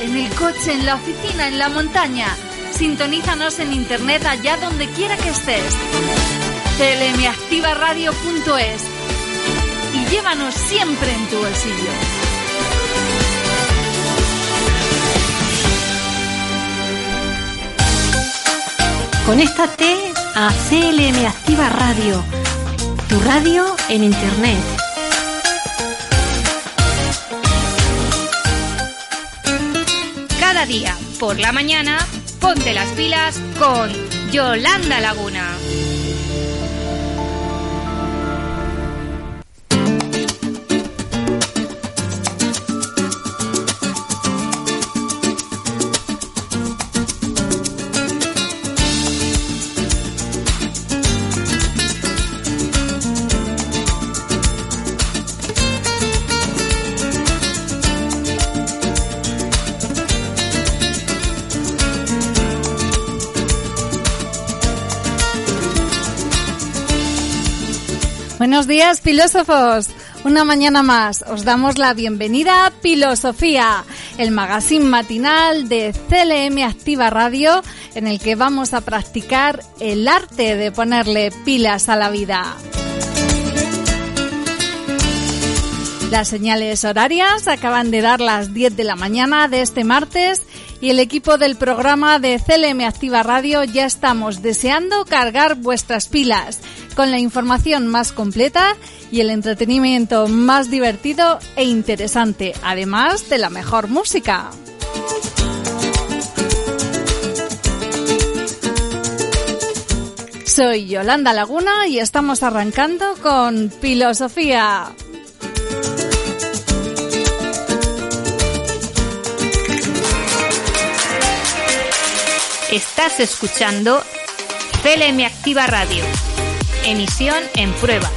En el coche, en la oficina, en la montaña. Sintonízanos en internet allá donde quiera que estés. clmactivaradio.es y llévanos siempre en tu bolsillo. Conéctate a CLM Activa Radio, tu radio en Internet. Día, por la mañana, ponte las pilas con Yolanda Laguna. Buenos días, filósofos. Una mañana más os damos la bienvenida a Filosofía, el magazine matinal de CLM Activa Radio, en el que vamos a practicar el arte de ponerle pilas a la vida. Las señales horarias acaban de dar las 10 de la mañana de este martes y el equipo del programa de CLM Activa Radio ya estamos deseando cargar vuestras pilas con la información más completa y el entretenimiento más divertido e interesante, además de la mejor música. Soy Yolanda Laguna y estamos arrancando con Filosofía. Estás escuchando CLM Activa Radio. Emisión en pruebas.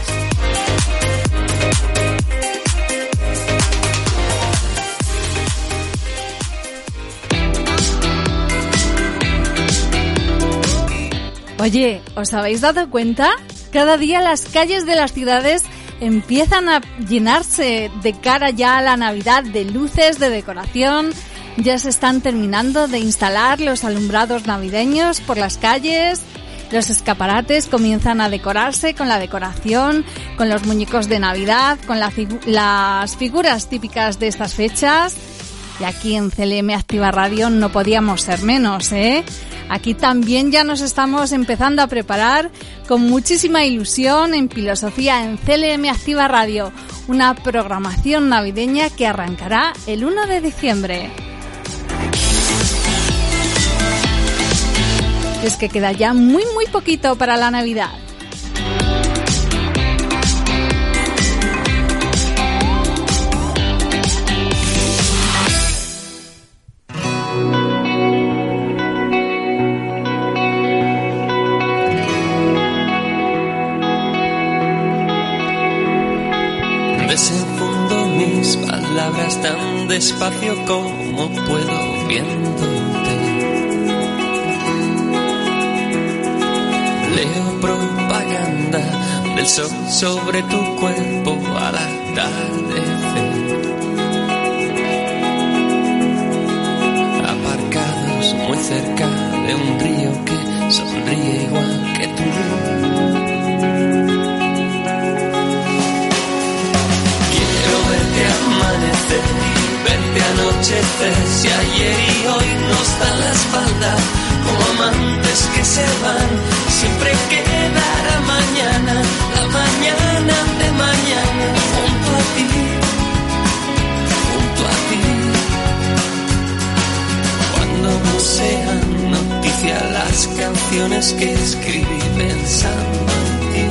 Oye, ¿os habéis dado cuenta? Cada día las calles de las ciudades empiezan a llenarse de cara ya a la Navidad de luces, de decoración. Ya se están terminando de instalar los alumbrados navideños por las calles. Los escaparates comienzan a decorarse con la decoración, con los muñecos de Navidad, con las figuras típicas de estas fechas. Y aquí en CLM Activa Radio no podíamos ser menos, ¿eh? Aquí también ya nos estamos empezando a preparar con muchísima ilusión en filosofía en CLM Activa Radio, una programación navideña que arrancará el 1 de diciembre. Es que queda ya muy muy poquito para la Navidad. Desenfundo mis palabras tan despacio como puedo viéndote. Sol sobre tu cuerpo al atardecer. Aparcados muy cerca de un río que sonríe igual que tú. Quiero verte amanecer y verte anochecer Si ayer y hoy nos dan la espalda Como amantes que se van Siempre quedará mañana mañana de mañana junto a ti, junto a ti. Cuando no sean noticias las canciones que escribí pensando en ti.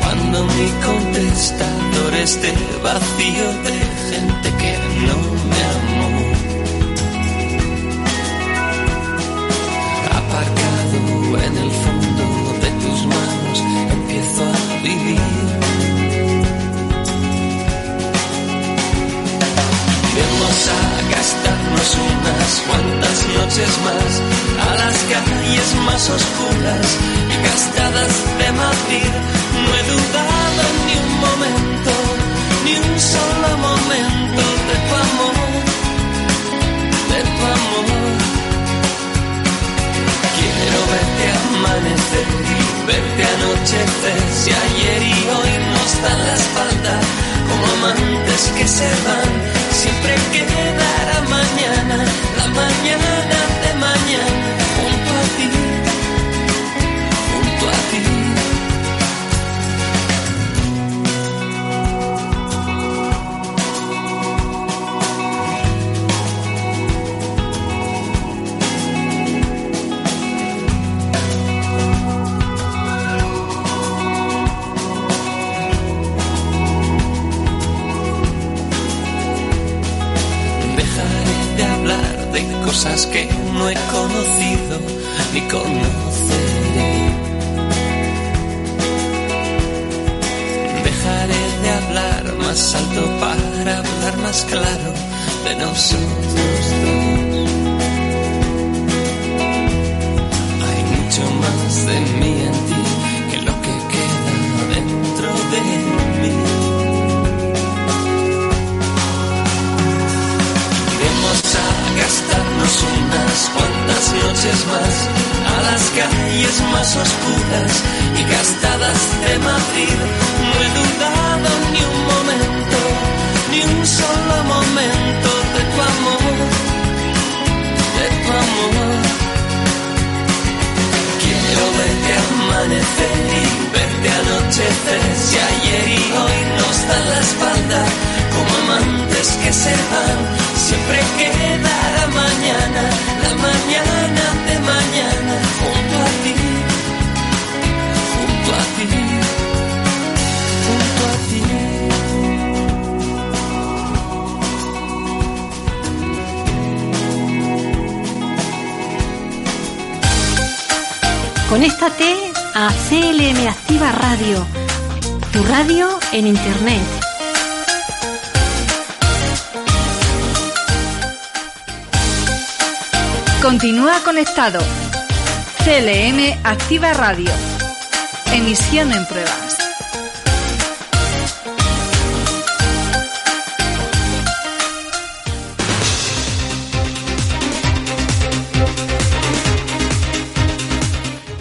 Cuando mi contestador esté vacío de gente que no me ama. Noches más a las calles más oscuras y gastadas de Madrid. No he dudado ni un momento, ni un solo momento de tu amor, de tu amor. Quiero verte amanecer verte anochecer. Si ayer y hoy nos dan la espalda, como amantes que se van, siempre quedará mañana, no he conocido ni conoceré. Dejaré de hablar más alto para hablar más claro de nosotros a las calles más oscuras y gastadas de Madrid. No he dudado ni un momento, ni un solo momento de tu amor, de tu amor. Quiero verte amanecer y verte anochecer. Si ayer y hoy nos dan la espalda, como amantes que se van, siempre quedará mañana, la mañana de mañana, junto a ti, junto a ti, junto a ti. Conéctate a CLM Activa Radio, tu radio en Internet. Continúa conectado. CLM Activa Radio. Emisión en pruebas.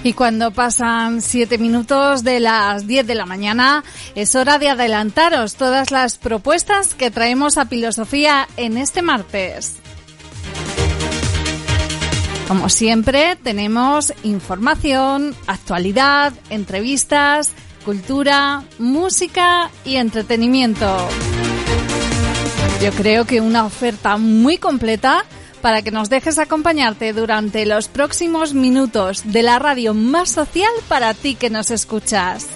Y cuando pasan siete minutos de las 10 de la mañana, es hora de adelantaros todas las propuestas que traemos a Filosofía en este martes. Como siempre, tenemos información, actualidad, entrevistas, cultura, música y entretenimiento. Yo creo que una oferta muy completa para que nos dejes acompañarte durante los próximos minutos de la radio más social para ti que nos escuchas.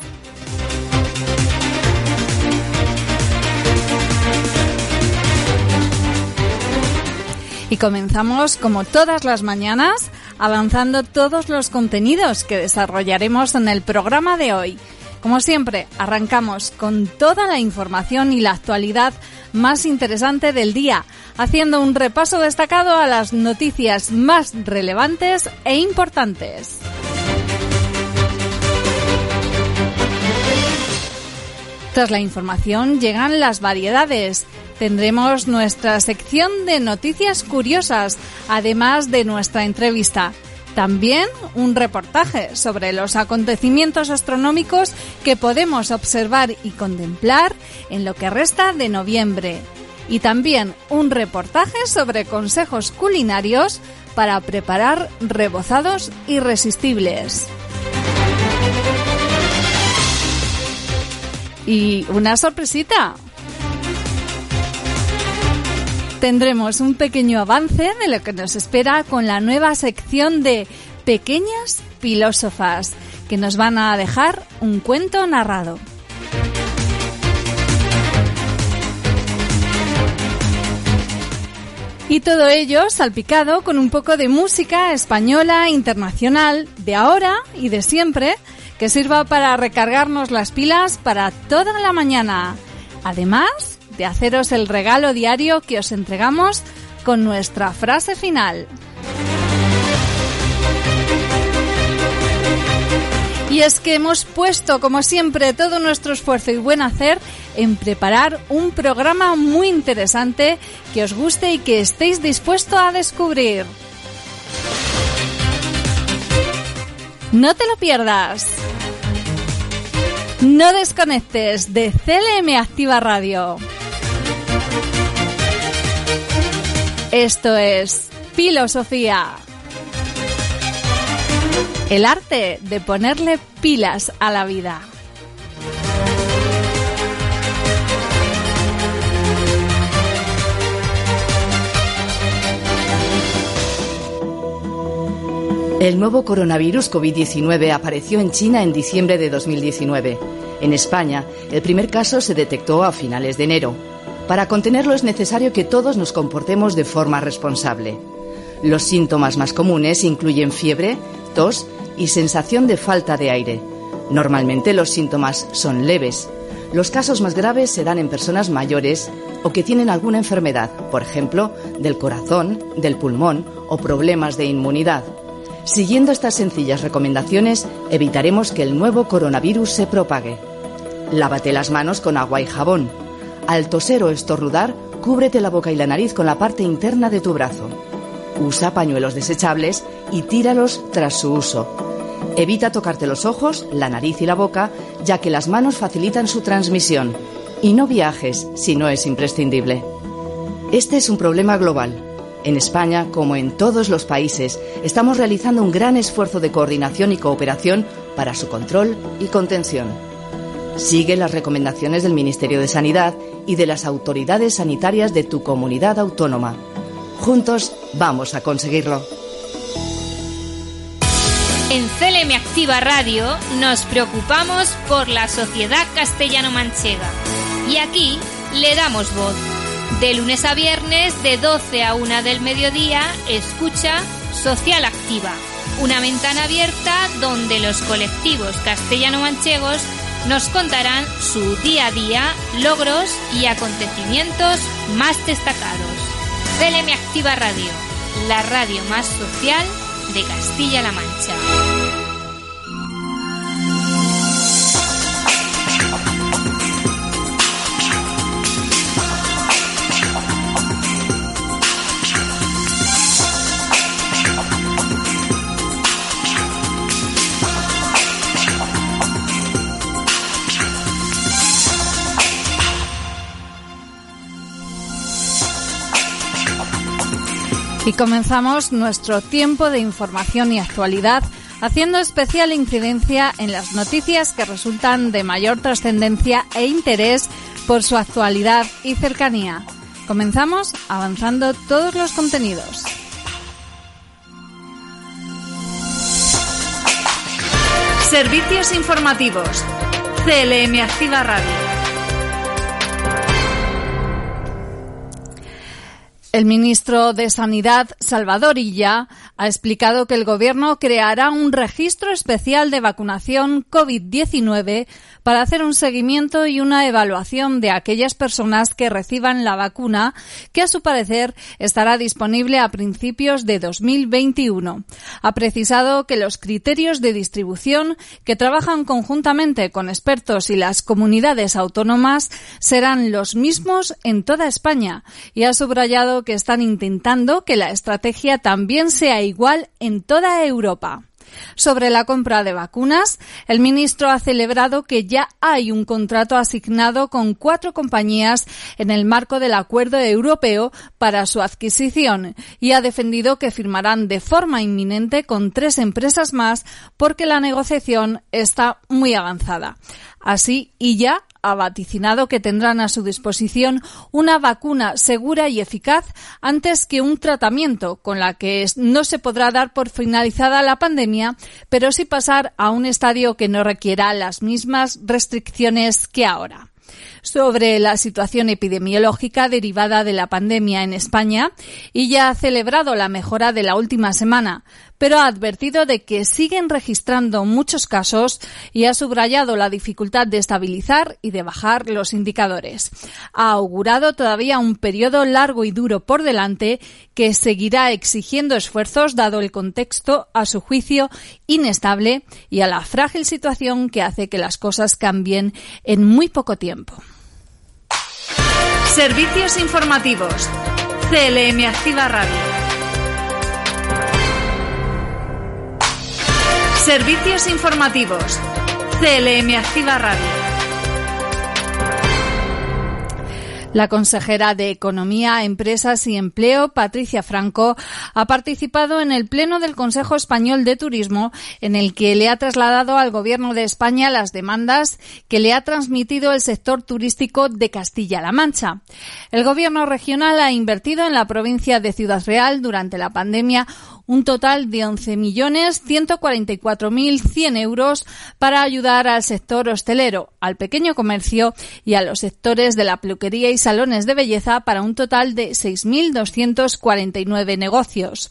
Y comenzamos como todas las mañanas avanzando todos los contenidos que desarrollaremos en el programa de hoy. Como siempre, arrancamos con toda la información y la actualidad más interesante del día, haciendo un repaso destacado a las noticias más relevantes e importantes. Tras la información llegan las variedades. Tendremos nuestra sección de noticias curiosas, además de nuestra entrevista. También un reportaje sobre los acontecimientos astronómicos que podemos observar y contemplar en lo que resta de noviembre. Y también un reportaje sobre consejos culinarios para preparar rebozados irresistibles. Y una sorpresita tendremos un pequeño avance de lo que nos espera con la nueva sección de Pequeñas Filósofas, que nos van a dejar un cuento narrado. Y todo ello salpicado con un poco de música española internacional de ahora y de siempre, que sirva para recargarnos las pilas para toda la mañana. Además, de haceros el regalo diario que os entregamos con nuestra frase final. Y es que hemos puesto, como siempre, todo nuestro esfuerzo y buen hacer en preparar un programa muy interesante que os guste y que estéis dispuestos a descubrir. No te lo pierdas. No desconectes de CLM Activa Radio. Esto es Filosofía. El arte de ponerle pilas a la vida. El nuevo coronavirus COVID-19 apareció en China en diciembre de 2019. En España, el primer caso se detectó a finales de enero. Para contenerlo es necesario que todos nos comportemos de forma responsable. Los síntomas más comunes incluyen fiebre, tos y sensación de falta de aire. Normalmente los síntomas son leves. Los casos más graves se dan en personas mayores o que tienen alguna enfermedad, por ejemplo, del corazón, del pulmón o problemas de inmunidad. Siguiendo estas sencillas recomendaciones, evitaremos que el nuevo coronavirus se propague. Lávate las manos con agua y jabón. Al toser o estornudar, cúbrete la boca y la nariz con la parte interna de tu brazo. Usa pañuelos desechables y tíralos tras su uso. Evita tocarte los ojos, la nariz y la boca, ya que las manos facilitan su transmisión. Y no viajes si no es imprescindible. Este es un problema global. En España, como en todos los países, estamos realizando un gran esfuerzo de coordinación y cooperación para su control y contención. Sigue las recomendaciones del Ministerio de Sanidad y de las autoridades sanitarias de tu comunidad autónoma. Juntos vamos a conseguirlo. En CLM Activa Radio nos preocupamos por la sociedad castellano-manchega y aquí le damos voz. De lunes a viernes, de 12 a 1 del mediodía, escucha Social Activa, una ventana abierta donde los colectivos castellano-manchegos nos contarán su día a día, logros y acontecimientos más destacados. CLM Activa Radio, la radio más social de Castilla-La Mancha. Y comenzamos nuestro tiempo de información y actualidad haciendo especial incidencia en las noticias que resultan de mayor trascendencia e interés por su actualidad y cercanía. Comenzamos avanzando todos los contenidos. Servicios informativos. CLM Activa Radio. El ministro de Sanidad, Salvador Illa, ha explicado que el Gobierno creará un registro especial de vacunación COVID-19 para hacer un seguimiento y una evaluación de aquellas personas que reciban la vacuna, que a su parecer estará disponible a principios de 2021. Ha precisado que los criterios de distribución, que trabajan conjuntamente con expertos y las comunidades autónomas, serán los mismos en toda España y ha subrayado que están intentando que la estrategia también sea igual en toda Europa. Sobre la compra de vacunas, el ministro ha celebrado que ya hay un contrato asignado con cuatro compañías en el marco del acuerdo europeo para su adquisición y ha defendido que firmarán de forma inminente con tres empresas más porque la negociación está muy avanzada. Así, y ya ha vaticinado que tendrán a su disposición una vacuna segura y eficaz antes que un tratamiento con la que no se podrá dar por finalizada la pandemia, pero sí pasar a un estadio que no requiera las mismas restricciones que ahora. Sobre la situación epidemiológica derivada de la pandemia en España y ya ha celebrado la mejora de la última semana, pero ha advertido de que siguen registrando muchos casos y ha subrayado la dificultad de estabilizar y de bajar los indicadores. Ha augurado todavía un periodo largo y duro por delante que seguirá exigiendo esfuerzos dado el contexto, a su juicio, inestable y a la frágil situación que hace que las cosas cambien en muy poco tiempo. Servicios informativos. CLM Activa Radio. Servicios informativos. CLM Activa Radio. La consejera de Economía, Empresas y Empleo, Patricia Franco, ha participado en el Pleno del Consejo Español de Turismo, en el que le ha trasladado al Gobierno de España las demandas que le ha transmitido el sector turístico de Castilla-La Mancha. El Gobierno regional ha invertido en la provincia de Ciudad Real durante la pandemia un total de 11.144.100 euros para ayudar al sector hostelero, al pequeño comercio y a los sectores de la peluquería y salones de belleza para un total de 6.249 negocios.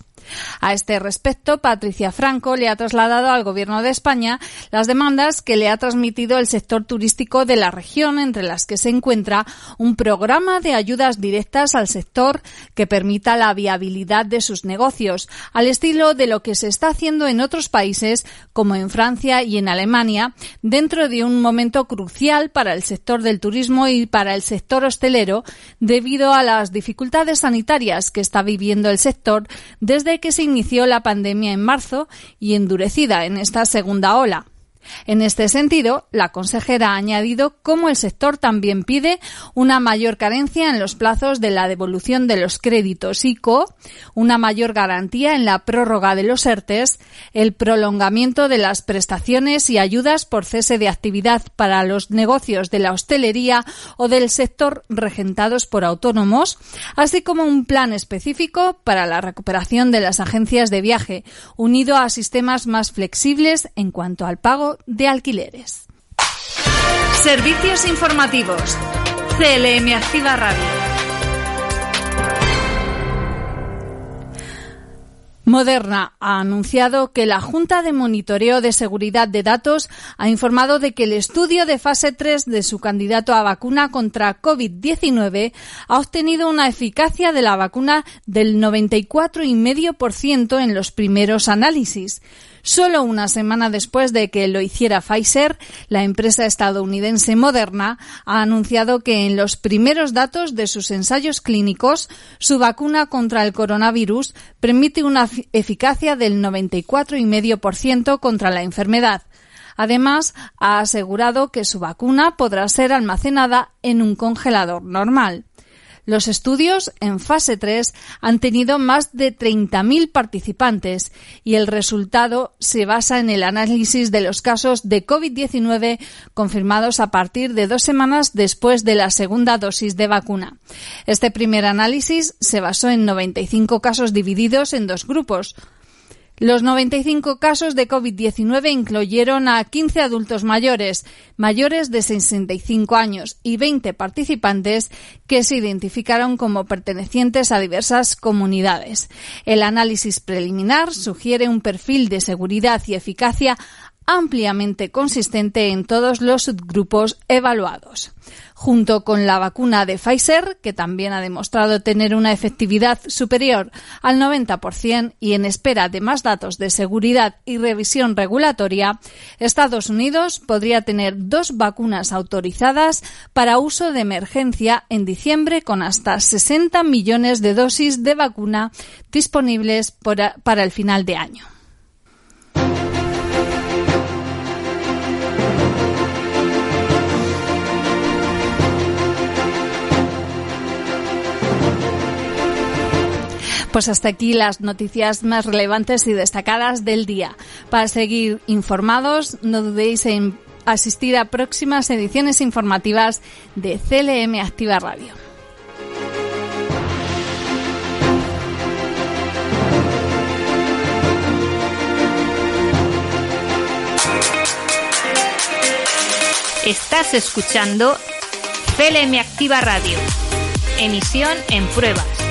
A este respecto, Patricia Franco le ha trasladado al Gobierno de España las demandas que le ha transmitido el sector turístico de la región, entre las que se encuentra un programa de ayudas directas al sector que permita la viabilidad de sus negocios, al estilo de lo que se está haciendo en otros países como en Francia y en Alemania, dentro de un momento crucial para el sector del turismo y para el sector hostelero, debido a las dificultades sanitarias que está viviendo el sector desde que se inició la pandemia en marzo y endurecida en esta segunda ola. En este sentido, la consejera ha añadido cómo el sector también pide una mayor carencia en los plazos de la devolución de los créditos ICO, una mayor garantía en la prórroga de los ERTES, el prolongamiento de las prestaciones y ayudas por cese de actividad para los negocios de la hostelería o del sector regentados por autónomos, así como un plan específico para la recuperación de las agencias de viaje, unido a sistemas más flexibles en cuanto al pago de alquileres. Servicios informativos. CLM Radio. Moderna ha anunciado que la Junta de Monitoreo de Seguridad de Datos ha informado de que el estudio de fase 3 de su candidato a vacuna contra COVID-19 ha obtenido una eficacia de la vacuna del 94,5% en los primeros análisis. Solo una semana después de que lo hiciera Pfizer, la empresa estadounidense Moderna ha anunciado que en los primeros datos de sus ensayos clínicos, su vacuna contra el coronavirus permite una eficacia del 94,5% contra la enfermedad. Además, ha asegurado que su vacuna podrá ser almacenada en un congelador normal. Los estudios en fase 3 han tenido más de 30.000 participantes y el resultado se basa en el análisis de los casos de COVID-19 confirmados a partir de dos semanas después de la segunda dosis de vacuna. Este primer análisis se basó en 95 casos divididos en dos grupos, los 95 casos de COVID-19 incluyeron a 15 adultos mayores, mayores de 65 años y 20 participantes que se identificaron como pertenecientes a diversas comunidades. El análisis preliminar sugiere un perfil de seguridad y eficacia ampliamente consistente en todos los subgrupos evaluados junto con la vacuna de Pfizer, que también ha demostrado tener una efectividad superior al 90% y en espera de más datos de seguridad y revisión regulatoria, Estados Unidos podría tener dos vacunas autorizadas para uso de emergencia en diciembre con hasta 60 millones de dosis de vacuna disponibles para el final de año. Pues hasta aquí las noticias más relevantes y destacadas del día. Para seguir informados, no dudéis en asistir a próximas ediciones informativas de CLM Activa Radio. Estás escuchando CLM Activa Radio. Emisión en pruebas.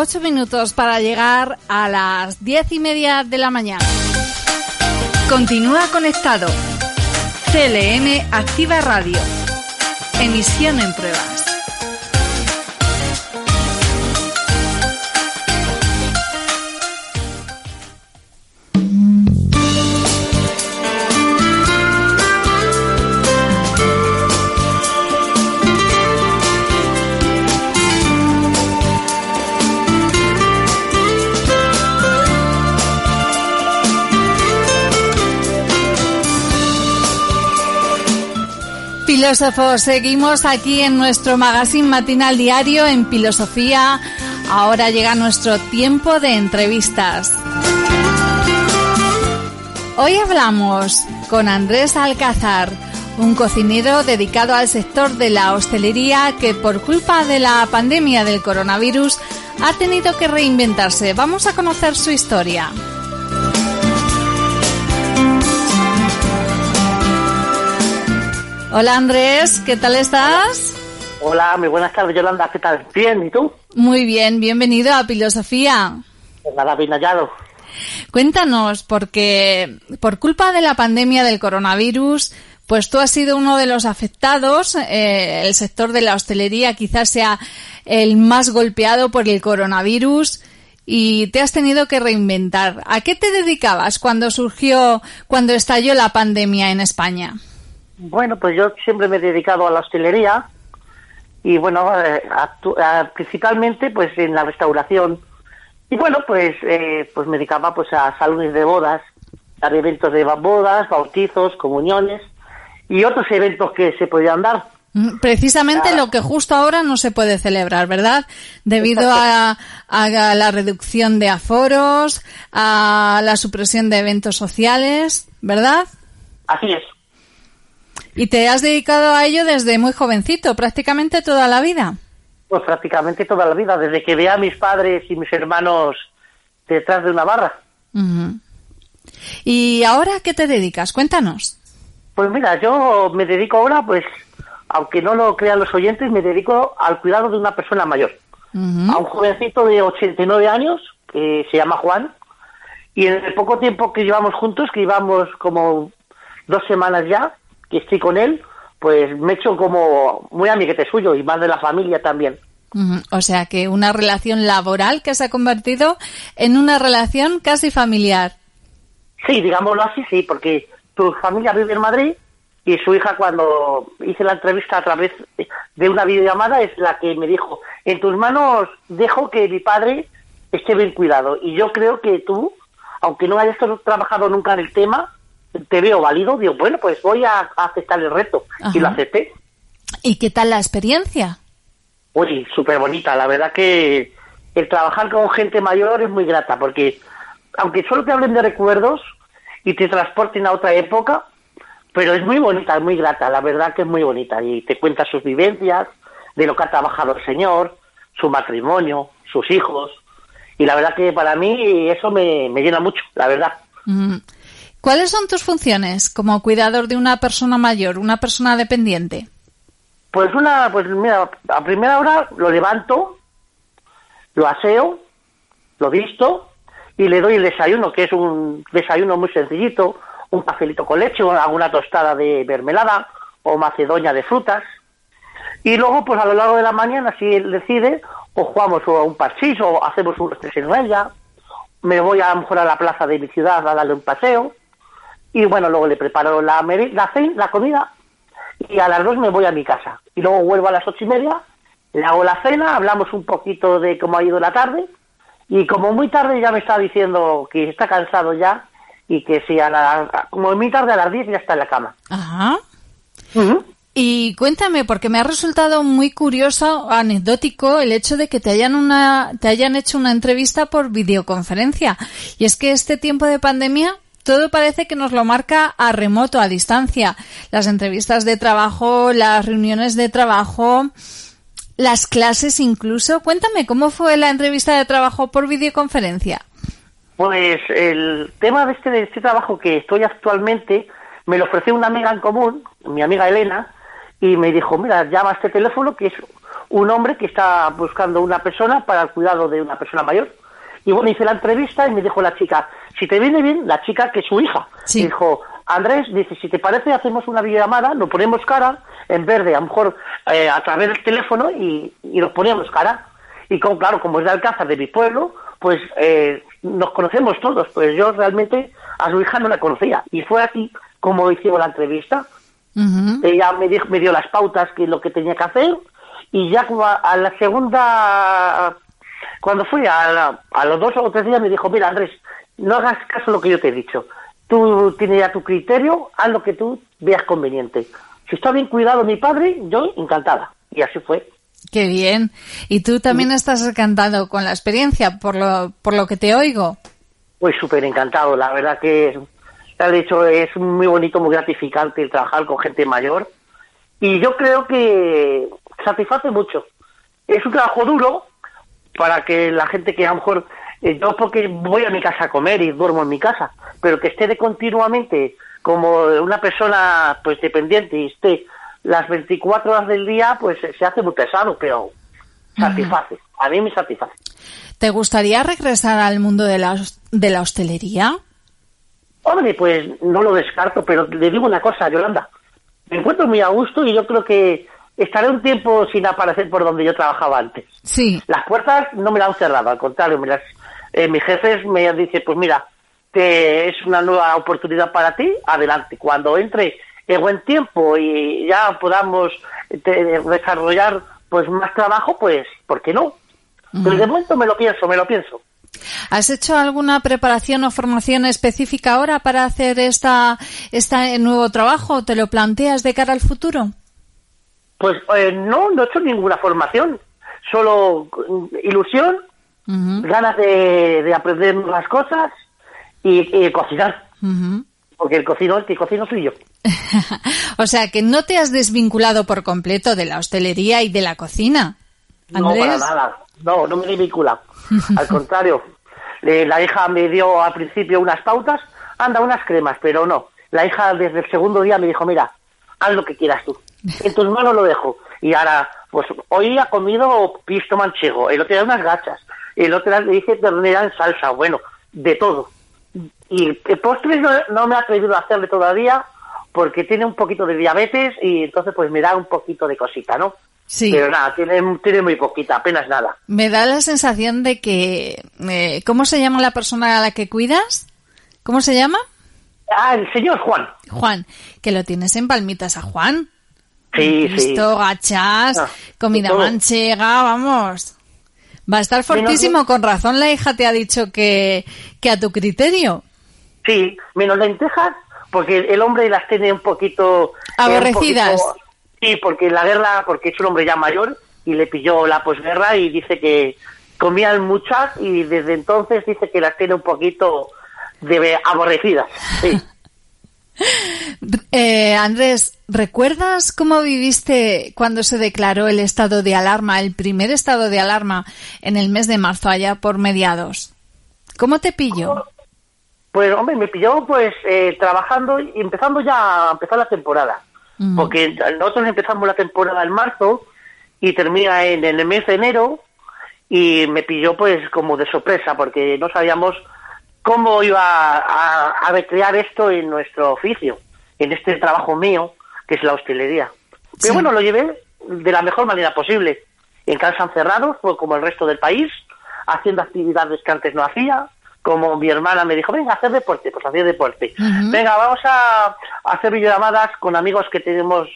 Ocho minutos para llegar a las diez y media de la mañana. Continúa conectado. CLM Activa Radio. Emisión en pruebas. Filósofos, seguimos aquí en nuestro magazine matinal diario en Filosofía. Ahora llega nuestro tiempo de entrevistas. Hoy hablamos con Andrés Alcázar, un cocinero dedicado al sector de la hostelería que por culpa de la pandemia del coronavirus ha tenido que reinventarse. Vamos a conocer su historia. Hola Andrés, ¿qué tal estás? Hola, muy buenas tardes, Yolanda. ¿Qué tal? Bien, ¿y tú? Muy bien, bienvenido a Filosofía. Pues nada, bien hallado. Cuéntanos, porque por culpa de la pandemia del coronavirus, pues tú has sido uno de los afectados. eh, el sector de la hostelería quizás sea el más golpeado por el coronavirus y te has tenido que reinventar. ¿A qué te dedicabas cuando surgió, cuando estalló la pandemia en España? Bueno, pues yo siempre me he dedicado a la hostelería y bueno, eh, principalmente pues en la restauración. Y bueno, pues eh, pues me dedicaba pues a salones de bodas, a eventos de bodas, bautizos, comuniones y otros eventos que se podían dar. Mm, Precisamente lo que justo ahora no se puede celebrar, ¿verdad? Debido a, a la reducción de aforos, a la supresión de eventos sociales, ¿verdad? Así es. ¿Y te has dedicado a ello desde muy jovencito, prácticamente toda la vida? Pues prácticamente toda la vida, desde que veía a mis padres y mis hermanos detrás de una barra. Ujú. ¿Y ahora a qué te dedicas? Cuéntanos. Pues mira, yo me dedico ahora, pues, aunque no lo crean los oyentes, me dedico al cuidado de una persona mayor. A un jovencito de 89 años, que se llama Juan, y en el poco tiempo que llevamos juntos, que llevamos como dos semanas ya, que estoy con él, pues me he hecho como muy amiguete suyo y más de la familia también. O sea que una relación laboral que se ha convertido en una relación casi familiar. Sí, digámoslo así, sí, porque tu familia vive en Madrid y su hija cuando hice la entrevista a través de una videollamada es la que me dijo, en tus manos dejo que mi padre esté bien cuidado. Y yo creo que tú, aunque no hayas trabajado nunca en el tema, te veo válido, digo, bueno, pues voy a, a aceptar el reto. Y lo acepté. ¿Y qué tal la experiencia? Uy, súper bonita. La verdad que el trabajar con gente mayor es muy grata, porque aunque solo te hablen de recuerdos y te transporten a otra época, pero es muy bonita, es muy grata. La verdad que es muy bonita. Y te cuenta sus vivencias, de lo que ha trabajado el señor, su matrimonio, sus hijos. Y la verdad que para mí eso me, me llena mucho, la verdad. ¿Cuáles son tus funciones como cuidador de una persona mayor, una persona dependiente? Pues una, pues mira, a primera hora lo levanto, lo aseo, lo visto y le doy el desayuno, que es un desayuno muy sencillito, un cafelito con leche, alguna tostada de mermelada o macedonia de frutas. Y luego, pues a lo largo de la mañana, si él decide, o jugamos a un parchís o hacemos un tres en ella, me voy a lo mejor a la plaza de mi ciudad a darle un paseo y bueno, luego le preparo la, la, la comida y a las dos me voy a mi casa. Y luego vuelvo a las ocho y media, le hago la cena, hablamos un poquito de cómo ha ido la tarde y como muy tarde ya me está diciendo que está cansado ya y que si a la, como muy tarde a las 10 ya está en la cama. Ajá. Y cuéntame, porque me ha resultado muy curioso, anecdótico, el hecho de que te hayan, una, te hayan hecho una entrevista por videoconferencia. Y es que este tiempo de pandemia todo parece que nos lo marca a remoto, a distancia. Las entrevistas de trabajo, las reuniones de trabajo, las clases incluso. Cuéntame, ¿cómo fue la entrevista de trabajo por videoconferencia? Pues el tema de este, de este trabajo que estoy actualmente me lo ofreció una amiga en común, mi amiga Elena, y me dijo, mira, llama este teléfono que es un hombre que está buscando una persona para el cuidado de una persona mayor. Y bueno, hice la entrevista y me dijo la chica, si te viene bien, la chica que es su hija, Sí. dijo, Andrés, dice, si te parece, hacemos una videollamada, nos ponemos cara, en verde, a lo mejor eh, a través del teléfono y, y nos ponemos cara. Y como, claro, como es de Alcázar, de mi pueblo, pues eh, nos conocemos todos. Pues yo realmente a su hija no la conocía. Y fue así como hicimos la entrevista. Ella me, dijo, me dio las pautas que lo que tenía que hacer y ya como a, a la segunda, cuando fui a, la- a los dos o tres días me dijo, mira Andrés, no hagas caso a lo que yo te he dicho. Tú tienes ya tu criterio, haz lo que tú veas conveniente. Si está bien cuidado mi padre, yo encantada. Y así fue. Qué bien. Y tú también estás encantado con la experiencia, por lo, por lo que te oigo. Pues súper encantado, la verdad que ya de hecho es muy bonito, muy gratificante el trabajar con gente mayor y yo creo que satisface mucho. Es un trabajo duro para que la gente que a lo mejor, eh, yo porque voy a mi casa a comer y duermo en mi casa, pero que esté de continuamente como una persona pues dependiente y esté las 24 horas del día, pues se hace muy pesado, pero satisface. A mí me satisface. ¿Te gustaría regresar al mundo de la, de la hostelería? Hombre, pues no lo descarto, pero le digo una cosa, Yolanda. Me encuentro muy a gusto y yo creo que estaré un tiempo sin aparecer por donde yo trabajaba antes. Sí. Las puertas no me las han cerrado, al contrario, me las, eh, mis jefes me dicen, pues mira, que es una nueva oportunidad para ti, adelante. Cuando entre el buen tiempo y ya podamos te- desarrollar pues más trabajo, pues, ¿por qué no? Pero de momento me lo pienso, me lo pienso. ¿Has hecho alguna preparación o formación específica ahora para hacer esta, este nuevo trabajo? ¿Te lo planteas de cara al futuro? Pues eh, no, no he hecho ninguna formación, solo mm, ilusión, ganas de, de aprender nuevas cosas y, y cocinar. porque el cocino, el que cocino soy yo. o sea que no te has desvinculado por completo de la hostelería y de la cocina. No, Andrés. para nada. No, no me he desvinculado. Al contrario, eh, la hija me dio al principio unas pautas, anda, unas cremas, pero no. La hija desde el segundo día me dijo, mira, haz lo que quieras tú. En tus manos lo dejo. Y ahora, pues hoy ha comido pisto manchego, el otro día unas gachas, el otro día le dije ternera en salsa, bueno, de todo. Y el postre no, no me he atrevido a hacerle todavía porque tiene un poquito de diabetes y entonces pues me da un poquito de cosita, ¿no? Sí. Pero nada, tiene, tiene muy poquita, apenas nada. Me da la sensación de que... eh, ¿Cómo se llama la persona a la que cuidas? ¿Cómo se llama? Ah, el señor Juan. Juan. Que lo tienes en palmitas a Juan. Sí, sí. Gachas, Ah, comida todo. manchega, vamos. Va a estar fortísimo. Con razón la hija te ha dicho que, que a tu criterio. Sí, menos lentejas, porque el hombre las tiene un poquito... eh, un Aborrecidas. poquito- sí, porque la guerra, porque es un hombre ya mayor y le pilló la posguerra y dice que comían muchas y desde entonces dice que las tiene un poquito de aborrecidas. Sí. Eh, Andrés, ¿recuerdas cómo viviste cuando se declaró el estado de alarma, el primer estado de alarma en el mes de marzo, allá por mediados? ¿Cómo te pilló? Pues hombre, me pilló pues eh, trabajando y empezando ya a empezar la temporada. Porque nosotros empezamos la temporada en marzo y termina en, en el mes de enero y me pilló pues como de sorpresa porque no sabíamos cómo iba a, a recrear esto en nuestro oficio, en este trabajo mío que es la hostelería. Pero Sí. bueno, lo llevé de la mejor manera posible. En casa encerrados, pues como el resto del país, haciendo actividades que antes no hacía. Como mi hermana me dijo, venga, hacer deporte, pues hacía deporte. Venga, vamos a, hacer videollamadas con amigos que tenemos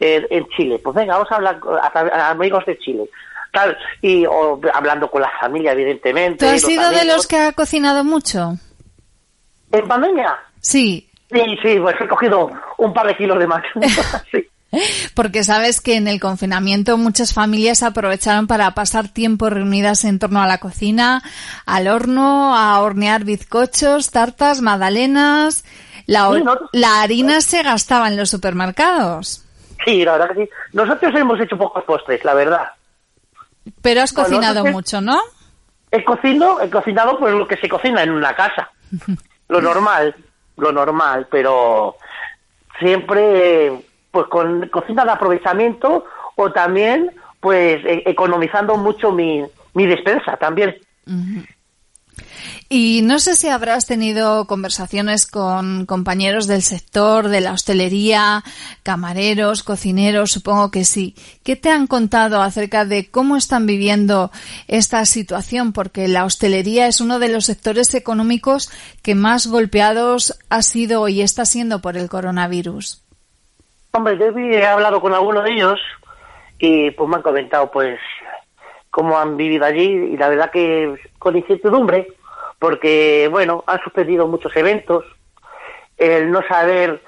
eh, en Chile. Pues venga, vamos a hablar con a- a amigos de Chile. Tal, y o, hablando con la familia, evidentemente. ¿Tú has sido de los que ha cocinado mucho? ¿En pandemia? Sí, Sí, sí, pues he cogido un par de kilos de más. sí. porque sabes que en el confinamiento muchas familias aprovecharon para pasar tiempo reunidas en torno a la cocina, al horno, a hornear bizcochos, tartas, magdalenas. La, Sí, ¿no? la harina se gastaba en los supermercados. Sí, la verdad que sí. Nosotros hemos hecho pocos postres, la verdad. Pero has cocinado mucho, ¿no? He cocinado, he cocinado pues lo que se cocina en una casa. Lo normal, lo normal, pero siempre pues con cocina de aprovechamiento o también pues e- economizando mucho mi, mi despensa también. Y no sé si habrás tenido conversaciones con compañeros del sector, de la hostelería, camareros, cocineros, supongo que sí. ¿Qué te han contado acerca de cómo están viviendo esta situación? Porque la hostelería es uno de los sectores económicos que más golpeados ha sido y está siendo por el coronavirus. Hombre, yo he hablado con algunos de ellos y pues me han comentado pues cómo han vivido allí y la verdad que con incertidumbre porque bueno, han suspendido muchos eventos, el no saber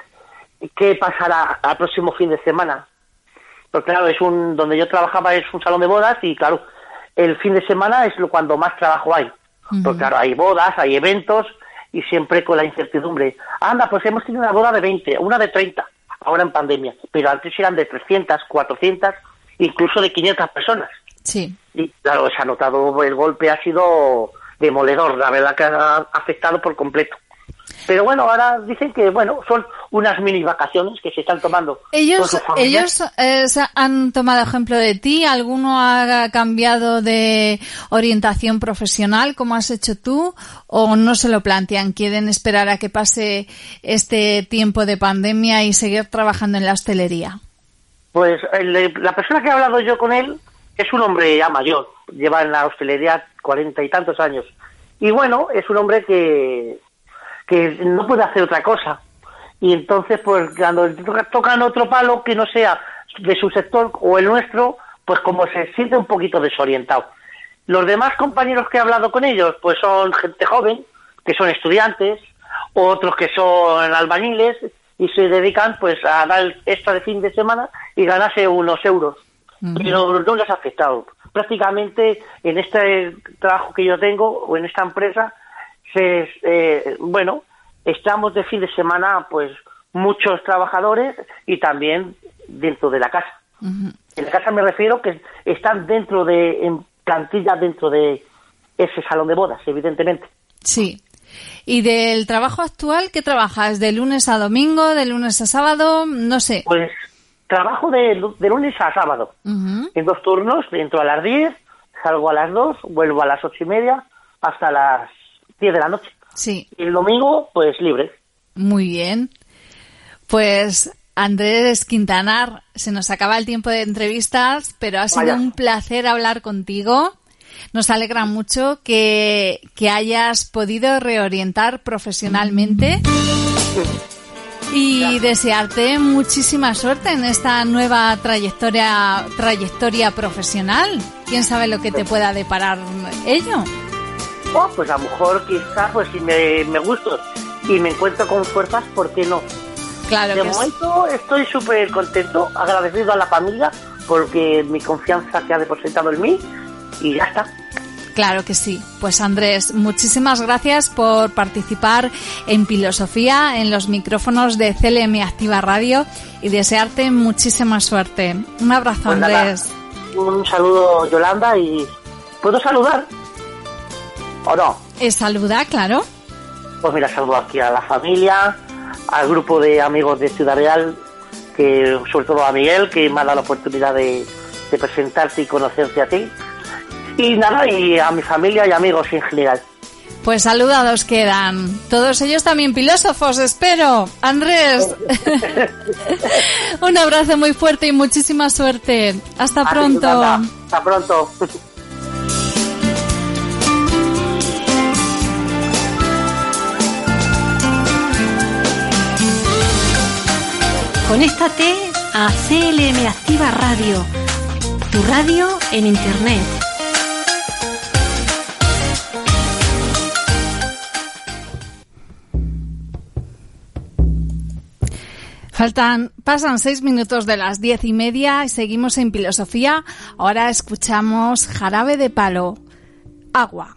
qué pasará al próximo fin de semana. Porque claro, es un donde yo trabajaba es un salón de bodas y claro, el fin de semana es lo cuando más trabajo hay. Porque claro, hay bodas, hay eventos y siempre con la incertidumbre. Anda, pues hemos tenido una boda de 20, una de 30, ahora en pandemia, pero antes eran de 300, 400, incluso de 500 personas. Sí. Y claro, se ha notado, el golpe ha sido demoledor, la verdad que ha afectado por completo. Pero bueno, ahora dicen que, bueno, son unas mini vacaciones que se están tomando. Ellos, ellos eh, han tomado ejemplo de ti. ¿Alguno ha cambiado de orientación profesional como has hecho tú? ¿O no se lo plantean? ¿Quieren esperar a que pase este tiempo de pandemia y seguir trabajando en la hostelería? Pues el- la persona que he hablado yo con él es un hombre ya mayor, lleva en la hostelería cuarenta y tantos años. Y bueno, es un hombre que, que no puede hacer otra cosa. Y entonces, pues cuando toca- tocan otro palo que no sea de su sector o el nuestro, pues como se siente un poquito desorientado. Los demás compañeros que he hablado con ellos, pues son gente joven, que son estudiantes, otros que son albañiles y se dedican pues a dar extra de fin de semana y ganarse unos euros. Pero no les ha afectado. Prácticamente en este trabajo que yo tengo o en esta empresa, se, eh, bueno, estamos de fin de semana, pues muchos trabajadores y también dentro de la casa. En la casa me refiero que están dentro de, en plantilla dentro de ese salón de bodas, evidentemente. Sí. ¿Y del trabajo actual qué trabajas? ¿De lunes a domingo? ¿De lunes a sábado? No sé. Pues trabajo de, lu- de lunes a sábado, en dos turnos, entro a las 10, salgo a las 2, vuelvo a las ocho y media hasta las 10 de la noche. Sí. Y el domingo, pues libre. Muy bien. Pues Andrés Quintanar, se nos acaba el tiempo de entrevistas, pero ha sido Vaya. un placer hablar contigo. Nos alegra mucho que, que hayas podido reorientar profesionalmente y desearte muchísima suerte en esta nueva trayectoria, trayectoria profesional. ¿Quién sabe lo que te pueda deparar ello? Oh, pues a lo mejor quizá, pues si me, me gusto y me encuentro con fuerzas, ¿por qué no? Claro De que sí. momento estoy súper contento, agradecido a la familia porque mi confianza que ha depositado en mí y ya está. Claro que sí. Pues Andrés, muchísimas gracias por participar en Filosofía en los micrófonos de CLM Activa Radio y desearte muchísima suerte. Un abrazo, Pues nada, Andrés. un saludo Yolanda y ¿puedo saludar? ¿O no? Eh, saluda, claro. Pues mira, saludo aquí a la familia, al grupo de amigos de Ciudad Real, que sobre todo a Miguel, que me ha dado la oportunidad de, de presentarte y conocerte a ti. Y nada, y a mi familia y amigos en general. Pues saludados quedan. Todos ellos también filósofos, espero. Andrés, un abrazo muy fuerte y muchísima suerte. Hasta Así, pronto. Hasta pronto. Conéctate a CLM Activa Radio, tu radio en Internet. Faltan, pasan seis minutos de las diez y media y seguimos en filosofía. Ahora escuchamos Jarabe de Palo, Agua.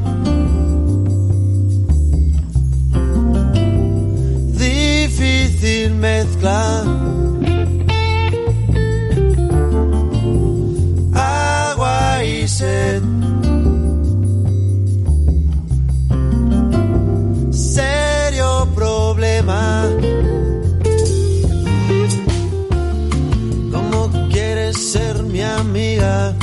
Difícil mezcla. Agua y sed. Serio problema. ¿Cómo quieres ser mi amiga?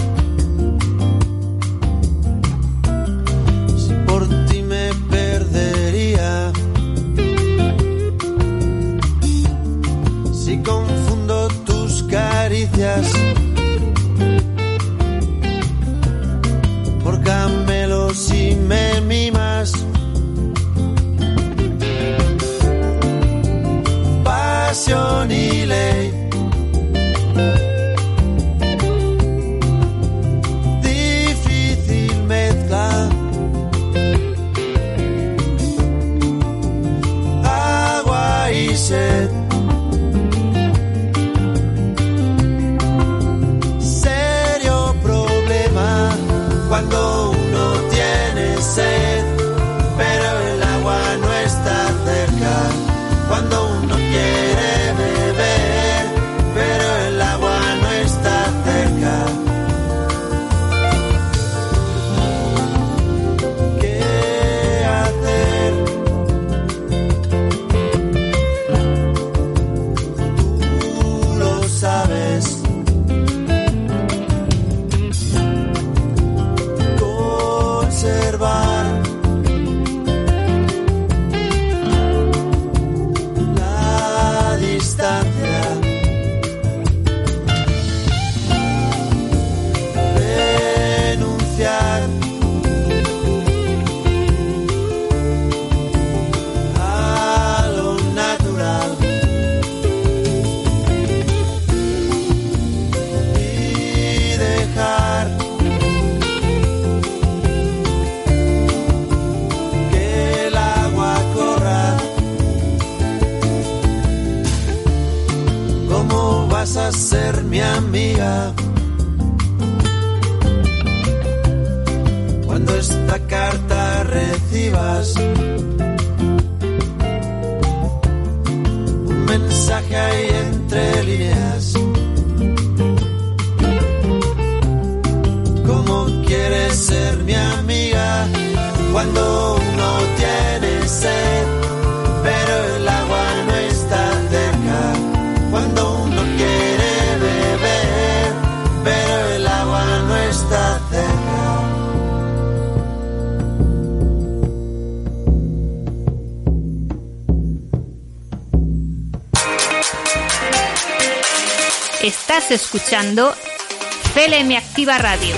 CLM Activa Radio.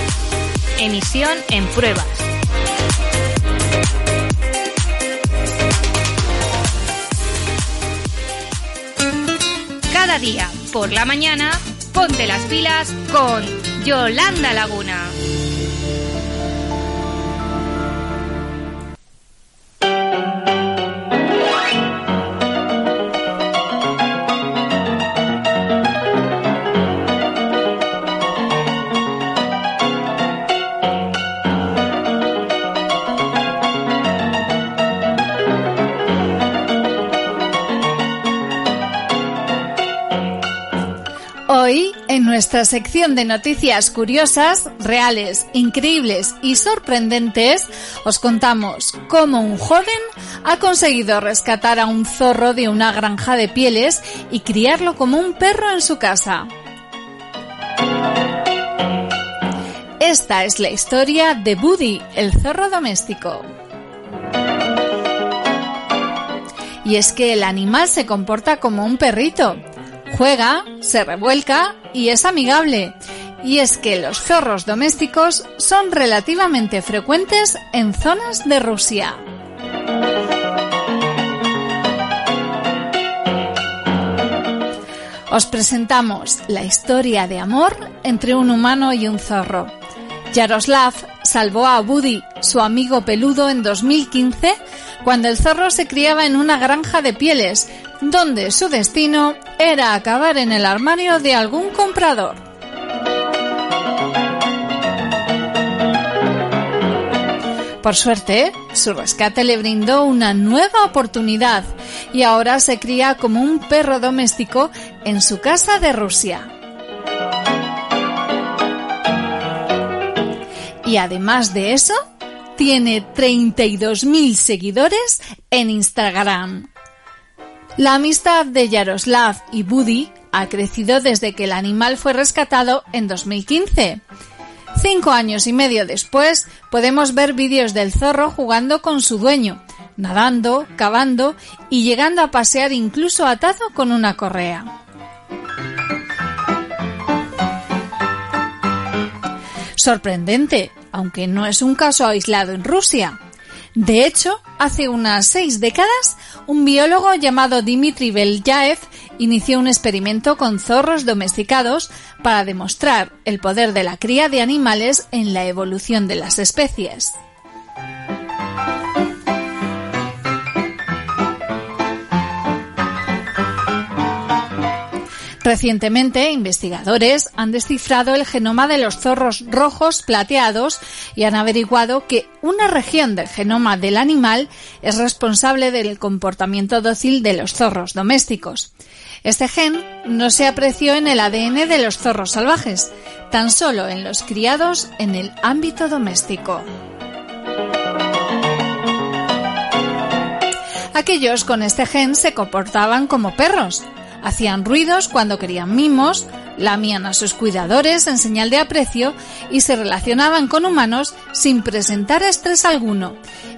Emisión en pruebas. Cada día por la mañana, ponte las pilas con Yolanda Laguna. Nuestra sección de noticias curiosas, reales, increíbles y sorprendentes, os contamos cómo un joven ha conseguido rescatar a un zorro de una granja de pieles y criarlo como un perro en su casa. Esta es la historia de Buddy, el zorro doméstico. Y es que el animal se comporta como un perrito. Juega, se revuelca y es amigable. Y es que los zorros domésticos son relativamente frecuentes en zonas de Rusia. Os presentamos la historia de amor entre un humano y un zorro. Yaroslav salvó a Buddy, su amigo peludo, en 2015 cuando el zorro se criaba en una granja de pieles, donde su destino era acabar en el armario de algún comprador. Por suerte, su rescate le brindó una nueva oportunidad y ahora se cría como un perro doméstico en su casa de Rusia. Y además de eso, tiene 32.000 seguidores en Instagram. La amistad de Yaroslav y Buddy ha crecido desde que el animal fue rescatado en 2015. Cinco años y medio después, podemos ver vídeos del zorro jugando con su dueño, nadando, cavando y llegando a pasear incluso atado con una correa. Sorprendente, aunque no es un caso aislado en Rusia. De hecho, hace unas seis décadas, un biólogo llamado Dmitry Belyaev inició un experimento con zorros domesticados para demostrar el poder de la cría de animales en la evolución de las especies. Recientemente, investigadores han descifrado el genoma de los zorros rojos plateados y han averiguado que una región del genoma del animal es responsable del comportamiento dócil de los zorros domésticos. Este gen no se apreció en el ADN de los zorros salvajes, tan solo en los criados en el ámbito doméstico. Aquellos con este gen se comportaban como perros, hacían ruidos cuando querían mimos, lamían a sus cuidadores en señal de aprecio y se relacionaban con humanos sin presentar estrés alguno.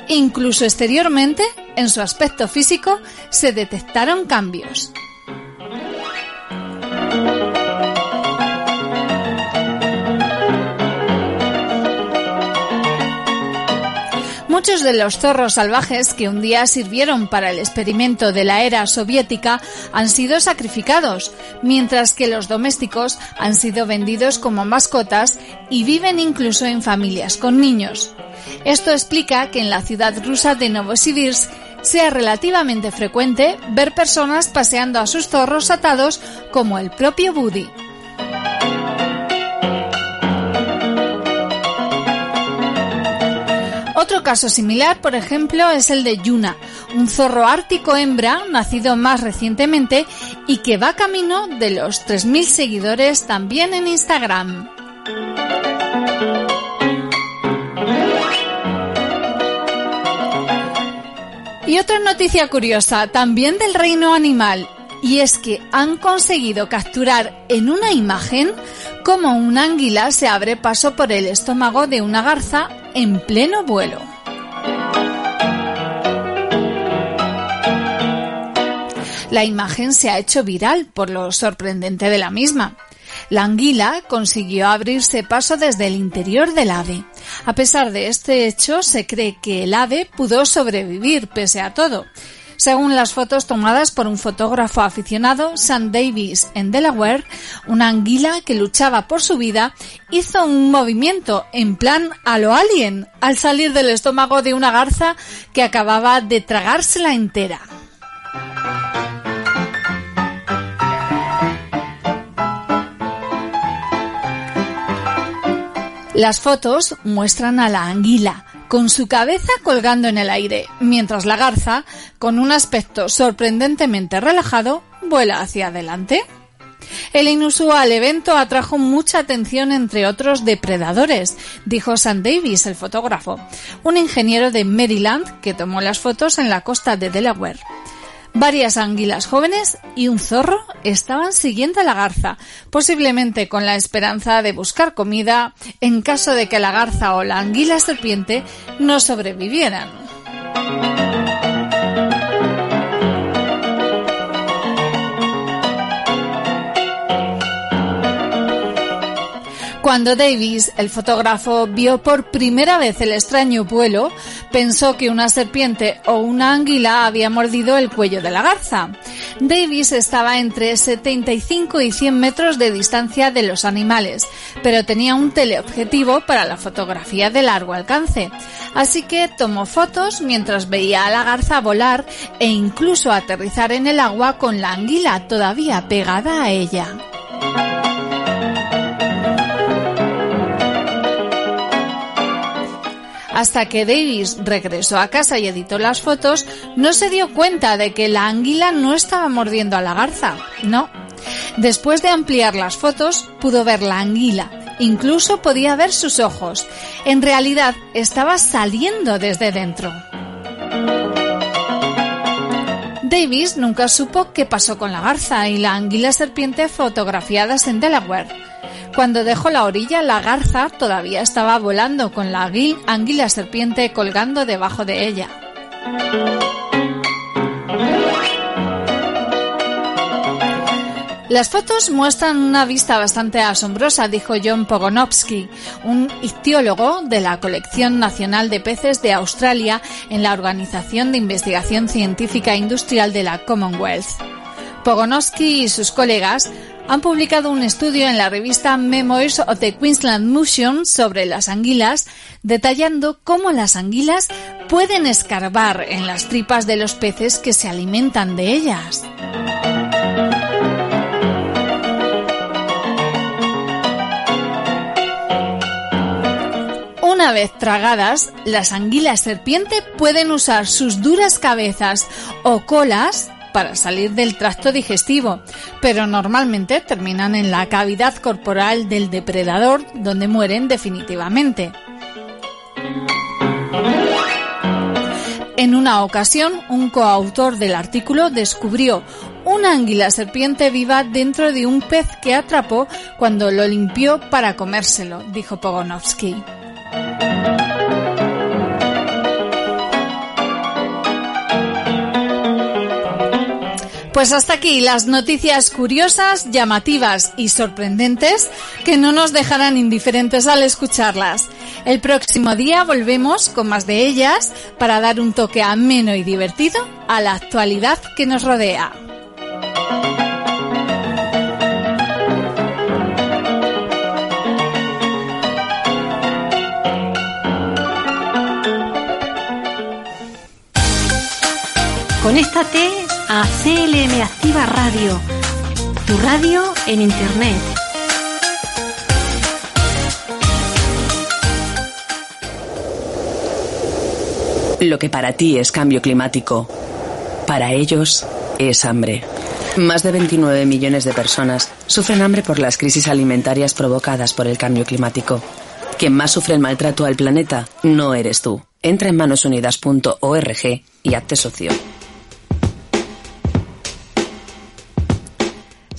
Incluso exteriormente, en su aspecto físico, se detectaron cambios. Muchos de los zorros salvajes que un día sirvieron para el experimento de la era soviética han sido sacrificados, mientras que los domésticos han sido vendidos como mascotas y viven incluso en familias con niños. Esto explica que en la ciudad rusa de Novosibirsk sea relativamente frecuente ver personas paseando a sus zorros atados como el propio Buddy. Otro caso similar, por ejemplo, es el de Yuna, un zorro ártico hembra nacido más recientemente y que va camino de los 3.000 seguidores también en Instagram. Y otra noticia curiosa, también del reino animal, y es que han conseguido capturar en una imagen cómo un águila se abre paso por el estómago de una garza en pleno vuelo. La imagen se ha hecho viral por lo sorprendente de la misma. La anguila consiguió abrirse paso desde el interior del ave. A pesar de este hecho, se cree que el ave pudo sobrevivir pese a todo. Según las fotos tomadas por un fotógrafo aficionado, Sam Davis, en Delaware, una anguila que luchaba por su vida hizo un movimiento en plan a lo alien al salir del estómago de una garza que acababa de tragársela entera. Las fotos muestran a la anguila con su cabeza colgando en el aire, mientras la garza, con un aspecto sorprendentemente relajado, vuela hacia adelante. El inusual evento atrajo mucha atención entre otros depredadores, dijo Sam Davis, el fotógrafo, un ingeniero de Maryland que tomó las fotos en la costa de Delaware. Varias anguilas jóvenes y un zorro estaban siguiendo a la garza, posiblemente con la esperanza de buscar comida en caso de que la garza o la anguila serpiente no sobrevivieran. Cuando Davis, el fotógrafo, vio por primera vez el extraño vuelo, pensó que una serpiente o una anguila había mordido el cuello de la garza. Davis estaba entre 75 y 100 metros de distancia de los animales, pero tenía un teleobjetivo para la fotografía de largo alcance. Así que tomó fotos mientras veía a la garza volar e incluso aterrizar en el agua con la anguila todavía pegada a ella. Hasta que Davis regresó a casa y editó las fotos, no se dio cuenta de que la anguila no estaba mordiendo a la garza. No. Después de ampliar las fotos, pudo ver la anguila. Incluso podía ver sus ojos. En realidad, estaba saliendo desde dentro. Davis nunca supo qué pasó con la garza y la anguila serpiente fotografiadas en Delaware. Cuando dejó la orilla, la garza todavía estaba volando con la anguila serpiente colgando debajo de ella. Las fotos muestran una vista bastante asombrosa, dijo John Pogonovsky, un ictiólogo de la Colección Nacional de Peces de Australia en la Organización de Investigación Científica Industrial de la Commonwealth. Pogonovsky y sus colegas han publicado un estudio en la revista Memoirs of the Queensland Museum sobre las anguilas, detallando cómo las anguilas pueden escarbar en las tripas de los peces que se alimentan de ellas. Una vez tragadas, las anguilas serpiente pueden usar sus duras cabezas o colas para salir del tracto digestivo, pero normalmente terminan en la cavidad corporal del depredador donde mueren definitivamente. En una ocasión, un coautor del artículo descubrió una anguila serpiente viva dentro de un pez que atrapó cuando lo limpió para comérselo, dijo Pogonovsky. Pues hasta aquí las noticias curiosas, llamativas y sorprendentes que no nos dejarán indiferentes al escucharlas. El próximo día volvemos con más de ellas para dar un toque ameno y divertido a la actualidad que nos rodea. Conéctate a CLM Activa Radio, tu radio en Internet. Lo que para ti es cambio climático, para ellos es hambre. Más de 29 millones de personas sufren hambre por las crisis alimentarias provocadas por el cambio climático. Quien más sufre el maltrato al planeta no eres tú. Entra en manosunidas.org y hazte socio.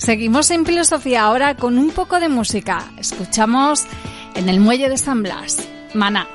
Seguimos en filosofía ahora con un poco de música. Escuchamos en el muelle de San Blas, Maná.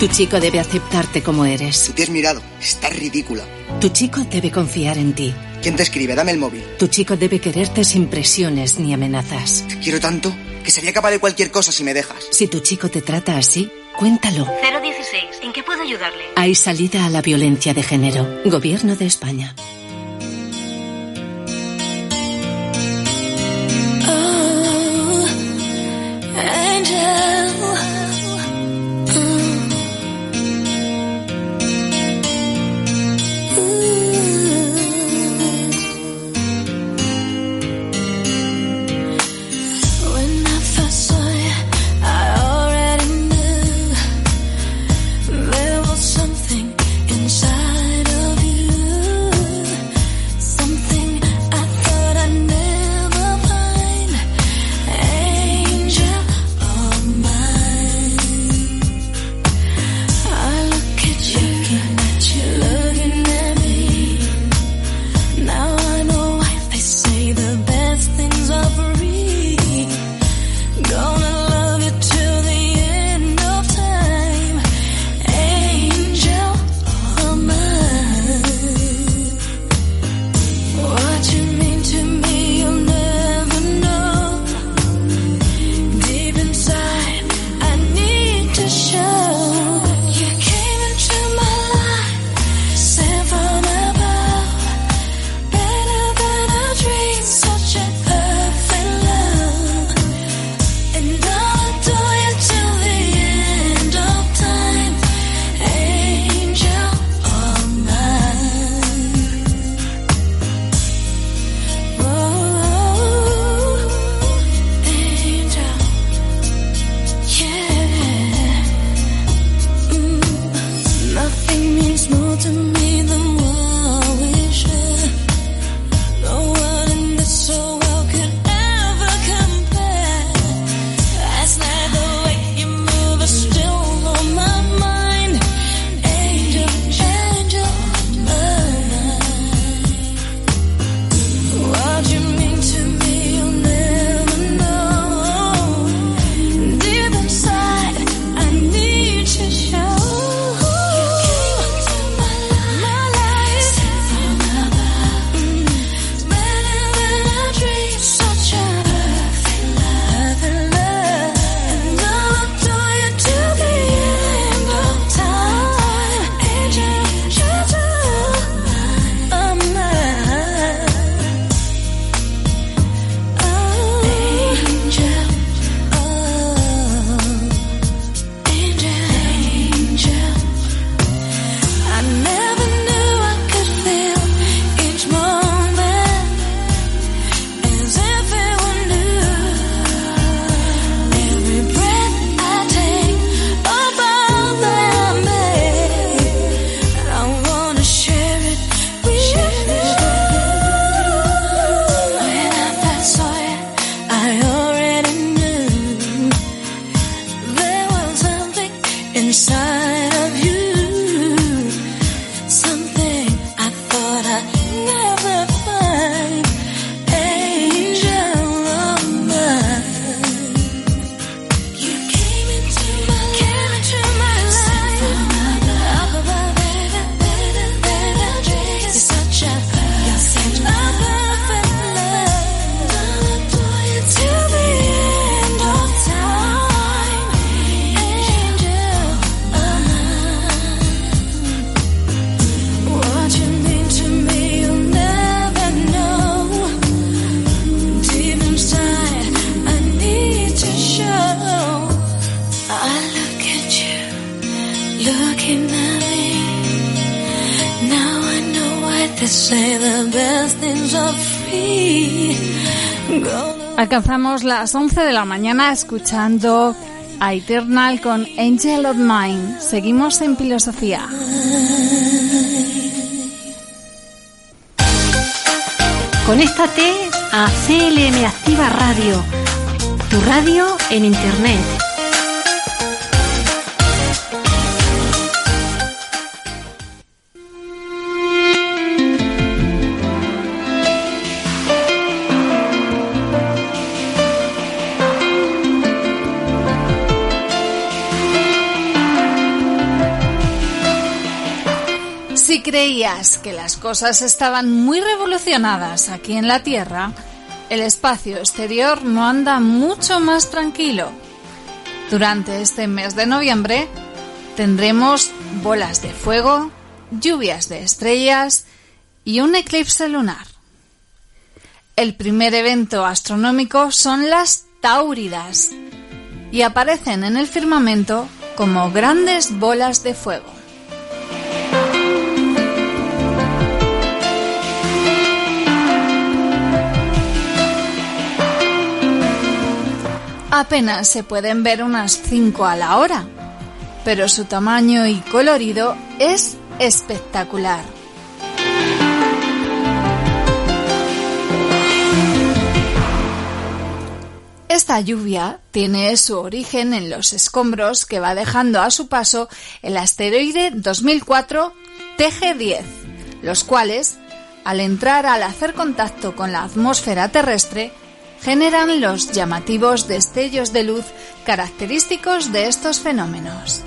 Tu chico debe aceptarte como eres. Te has mirado. Estás ridícula. Tu chico debe confiar en ti. ¿Quién te escribe? Dame el móvil. Tu chico debe quererte sin presiones ni amenazas. Te quiero tanto que sería capaz de cualquier cosa si me dejas. Si tu chico te trata así, cuéntalo. 016. ¿En qué puedo ayudarle? Hay salida a la violencia de género. Gobierno de España. Alcanzamos las 11 de la mañana escuchando a Eternal con Angel of Mine. Seguimos en filosofía. Conéctate a CLM Activa Radio, tu radio en Internet. Creías que las cosas estaban muy revolucionadas aquí en la Tierra, el espacio exterior no anda mucho más tranquilo. Durante este mes de noviembre tendremos bolas de fuego, lluvias de estrellas y un eclipse lunar. El primer evento astronómico son las Táuridas y aparecen en el firmamento como grandes bolas de fuego. Apenas se pueden ver unas 5 a la hora, pero su tamaño y colorido es espectacular. Esta lluvia tiene su origen en los escombros que va dejando a su paso el asteroide 2004 TG-10, los cuales, al entrar al hacer contacto con la atmósfera terrestre, generan los llamativos destellos de luz característicos de estos fenómenos.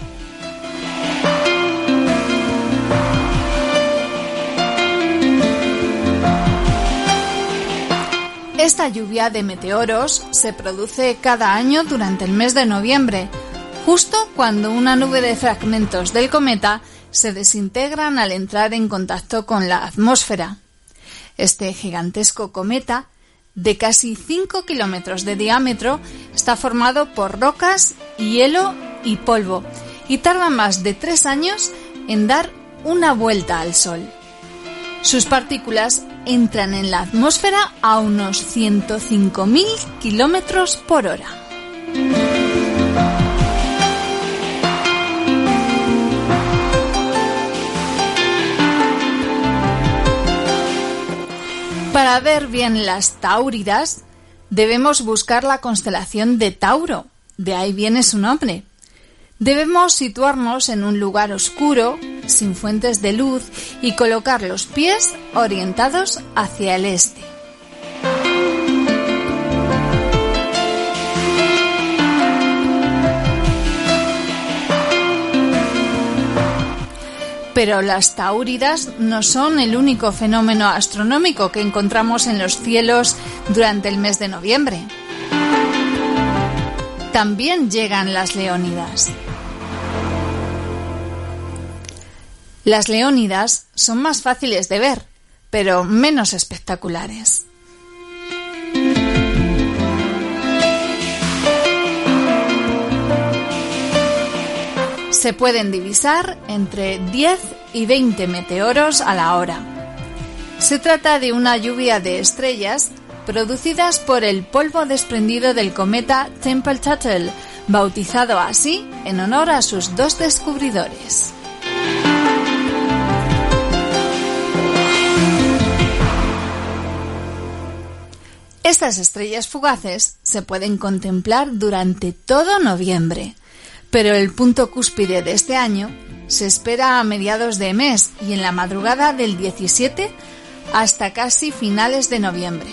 Esta lluvia de meteoros se produce cada año durante el mes de noviembre, justo cuando una nube de fragmentos del cometa se desintegran al entrar en contacto con la atmósfera. Este gigantesco cometa, de casi 5 kilómetros de diámetro, está formado por rocas, hielo y polvo, y tarda más de tres años en dar una vuelta al Sol. Sus partículas entran en la atmósfera a unos 105.000 kilómetros por hora. Para ver bien las Táuridas, debemos buscar la constelación de Tauro, de ahí viene su nombre. Debemos situarnos en un lugar oscuro, sin fuentes de luz, y colocar los pies orientados hacia el este. Pero las tauridas no son el único fenómeno astronómico que encontramos en los cielos durante el mes de noviembre. También llegan las leónidas. Las leónidas son más fáciles de ver, pero menos espectaculares. Se pueden divisar entre 10 y 20 meteoros a la hora. Se trata de una lluvia de estrellas producidas por el polvo desprendido del cometa Temple Tuttle, bautizado así en honor a sus dos descubridores. Estas estrellas fugaces se pueden contemplar durante todo noviembre, pero el punto cúspide de este año se espera a mediados de mes y en la madrugada del 17 hasta casi finales de noviembre.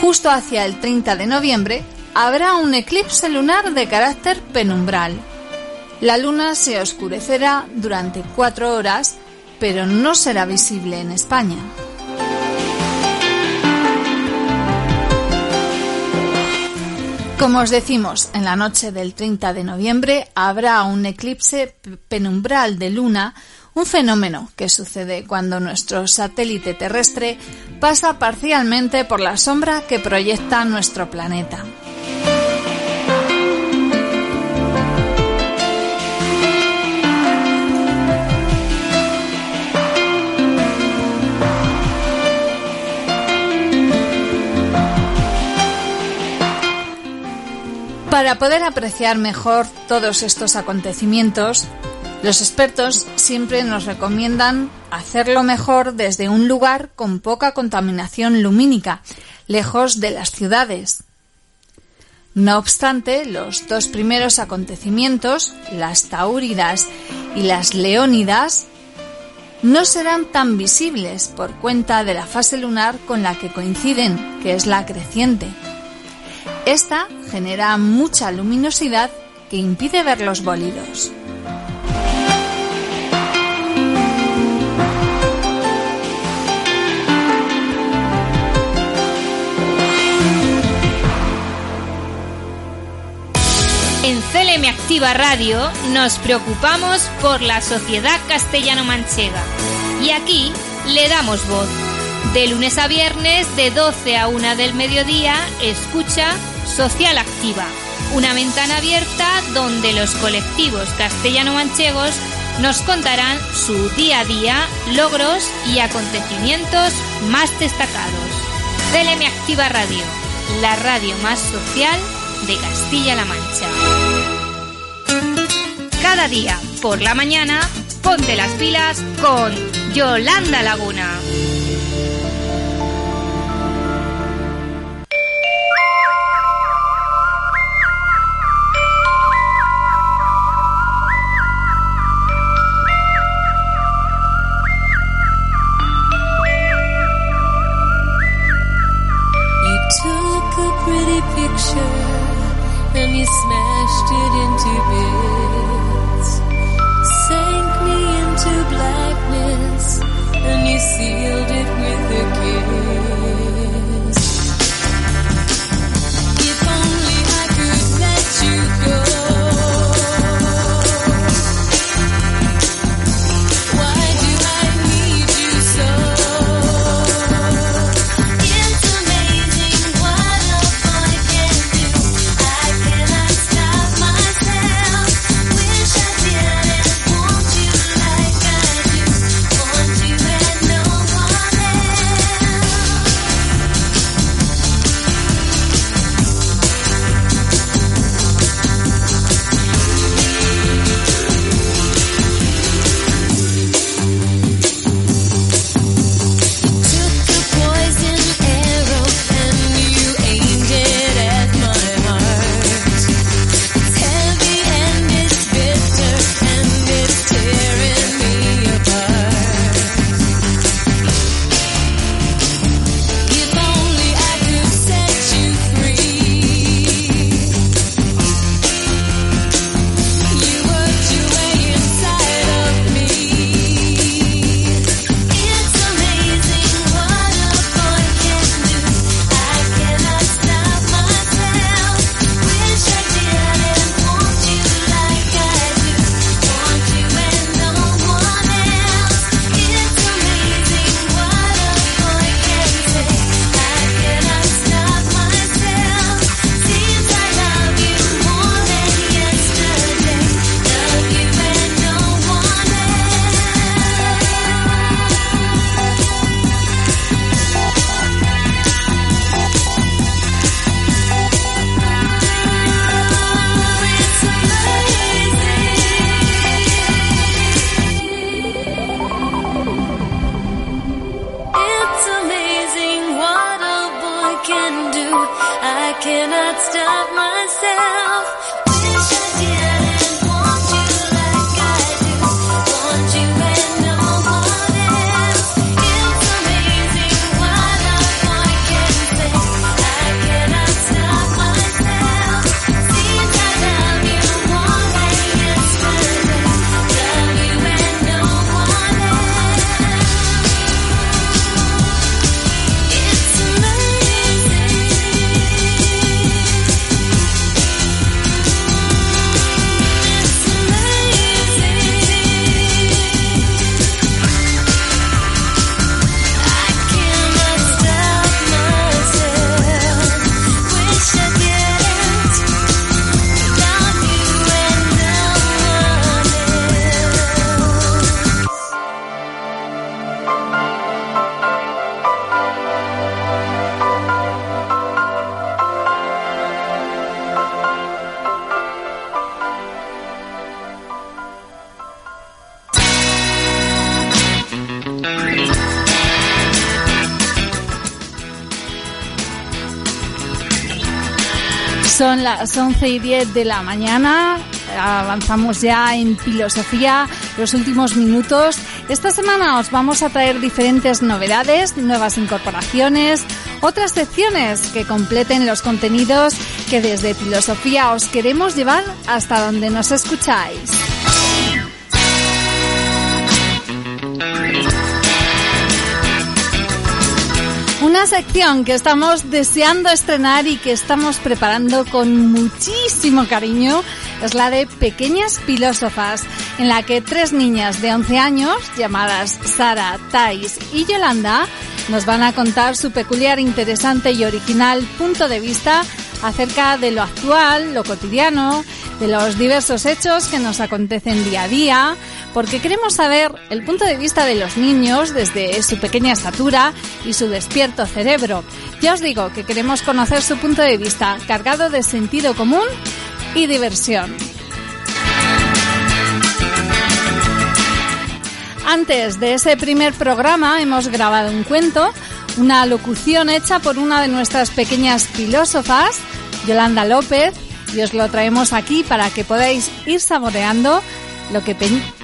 Justo hacia el 30 de noviembre habrá un eclipse lunar de carácter penumbral. La luna se oscurecerá durante cuatro horas, pero no será visible en España. Como os decimos, en la noche del 30 de noviembre habrá un eclipse penumbral de luna, un fenómeno que sucede cuando nuestro satélite terrestre pasa parcialmente por la sombra que proyecta nuestro planeta. Para poder apreciar mejor todos estos acontecimientos, los expertos siempre nos recomiendan hacerlo mejor desde un lugar con poca contaminación lumínica, lejos de las ciudades. No obstante, los dos primeros acontecimientos, las taúridas y las leónidas, no serán tan visibles por cuenta de la fase lunar con la que coinciden, que es la creciente. Esta genera mucha luminosidad que impide ver los bólidos. En CLM Activa Radio nos preocupamos por la sociedad castellano-manchega y aquí le damos voz. De lunes a viernes, de 12 a 1 del mediodía, escucha Social Activa, una ventana abierta donde los colectivos castellano-manchegos nos contarán su día a día, logros y acontecimientos más destacados. CLM Activa Radio, la radio más social de Castilla-La Mancha. Cada día, por la mañana, ponte las pilas con Yolanda Laguna. And you smashed it into bits. Sank me into blackness and you sealed Son las 11 y 10 de la mañana. Avanzamos ya en filosofía los últimos minutos. Esta semana os vamos a traer diferentes novedades, nuevas incorporaciones, otras secciones que completen los contenidos que desde filosofía os queremos llevar hasta donde nos escucháis. Una sección que estamos deseando estrenar y que estamos preparando con muchísimo cariño es la de Pequeñas Filósofas, en la que tres niñas de 11 años, llamadas Sara, Thais y Yolanda, nos van a contar su peculiar, interesante y original punto de vista acerca de lo actual, lo cotidiano, de los diversos hechos que nos acontecen día a día, porque queremos saber el punto de vista de los niños desde su pequeña estatura y su despierto cerebro. Ya os digo que queremos conocer su punto de vista cargado de sentido común y diversión. Antes de ese primer programa hemos grabado un cuento, una locución hecha por una de nuestras pequeñas filósofas, Yolanda López, y os lo traemos aquí para que podáis ir saboreando lo que,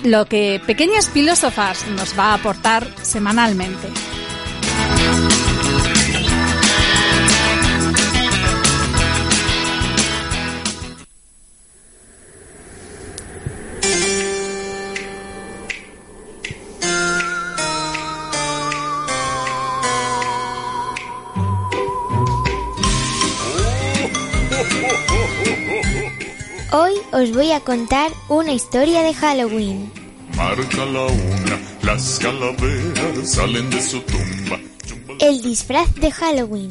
lo que Pequeñas Filósofas nos va a aportar semanalmente. Os voy a contar una historia de Halloween. Marca la una, las calaveras salen de su tumba. El disfraz de Halloween.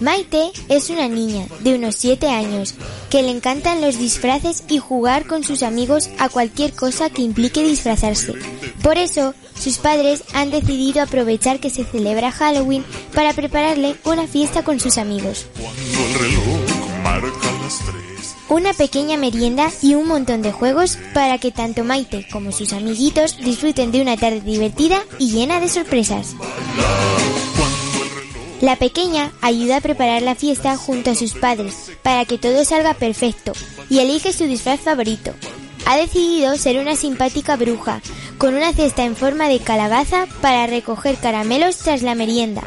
Maite es una niña de unos 7 años que le encantan los disfraces y jugar con sus amigos a cualquier cosa que implique disfrazarse. Por eso, sus padres han decidido aprovechar que se celebra Halloween para prepararle una fiesta con sus amigos. Cuando el reloj marca. Una pequeña merienda y un montón de juegos para que tanto Maite como sus amiguitos disfruten de una tarde divertida y llena de sorpresas. La pequeña ayuda a preparar la fiesta junto a sus padres para que todo salga perfecto y elige su disfraz favorito. Ha decidido ser una simpática bruja con una cesta en forma de calabaza para recoger caramelos tras la merienda.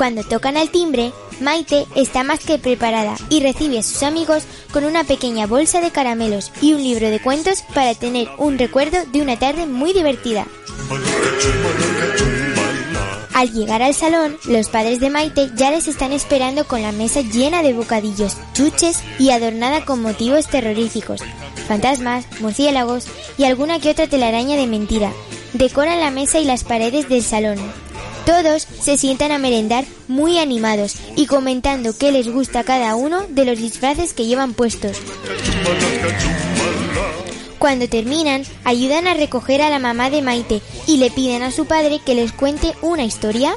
Cuando tocan al timbre, Maite está más que preparada y recibe a sus amigos con una pequeña bolsa de caramelos y un libro de cuentos para tener un recuerdo de una tarde muy divertida. Al llegar al salón, los padres de Maite ya les están esperando con la mesa llena de bocadillos, chuches y adornada con motivos terroríficos. Fantasmas, murciélagos y alguna que otra telaraña de mentira. Decoran la mesa y las paredes del salón. Todos se sientan a merendar muy animados y comentando qué les gusta cada uno de los disfraces que llevan puestos. Cuando terminan, ayudan a recoger a la mamá de Maite y le piden a su padre que les cuente una historia.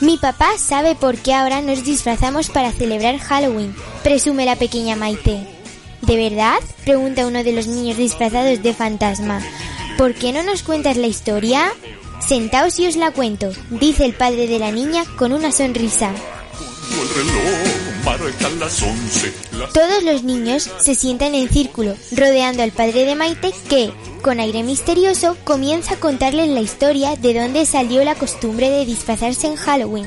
Mi papá sabe por qué ahora nos disfrazamos para celebrar Halloween, presume la pequeña Maite. ¿De verdad? pregunta uno de los niños disfrazados de fantasma. ¿Por qué no nos cuentas la historia? Sentaos y os la cuento, dice el padre de la niña con una sonrisa. Todos los niños se sientan en círculo, rodeando al padre de Maite que, con aire misterioso, comienza a contarles la historia de dónde salió la costumbre de disfrazarse en Halloween.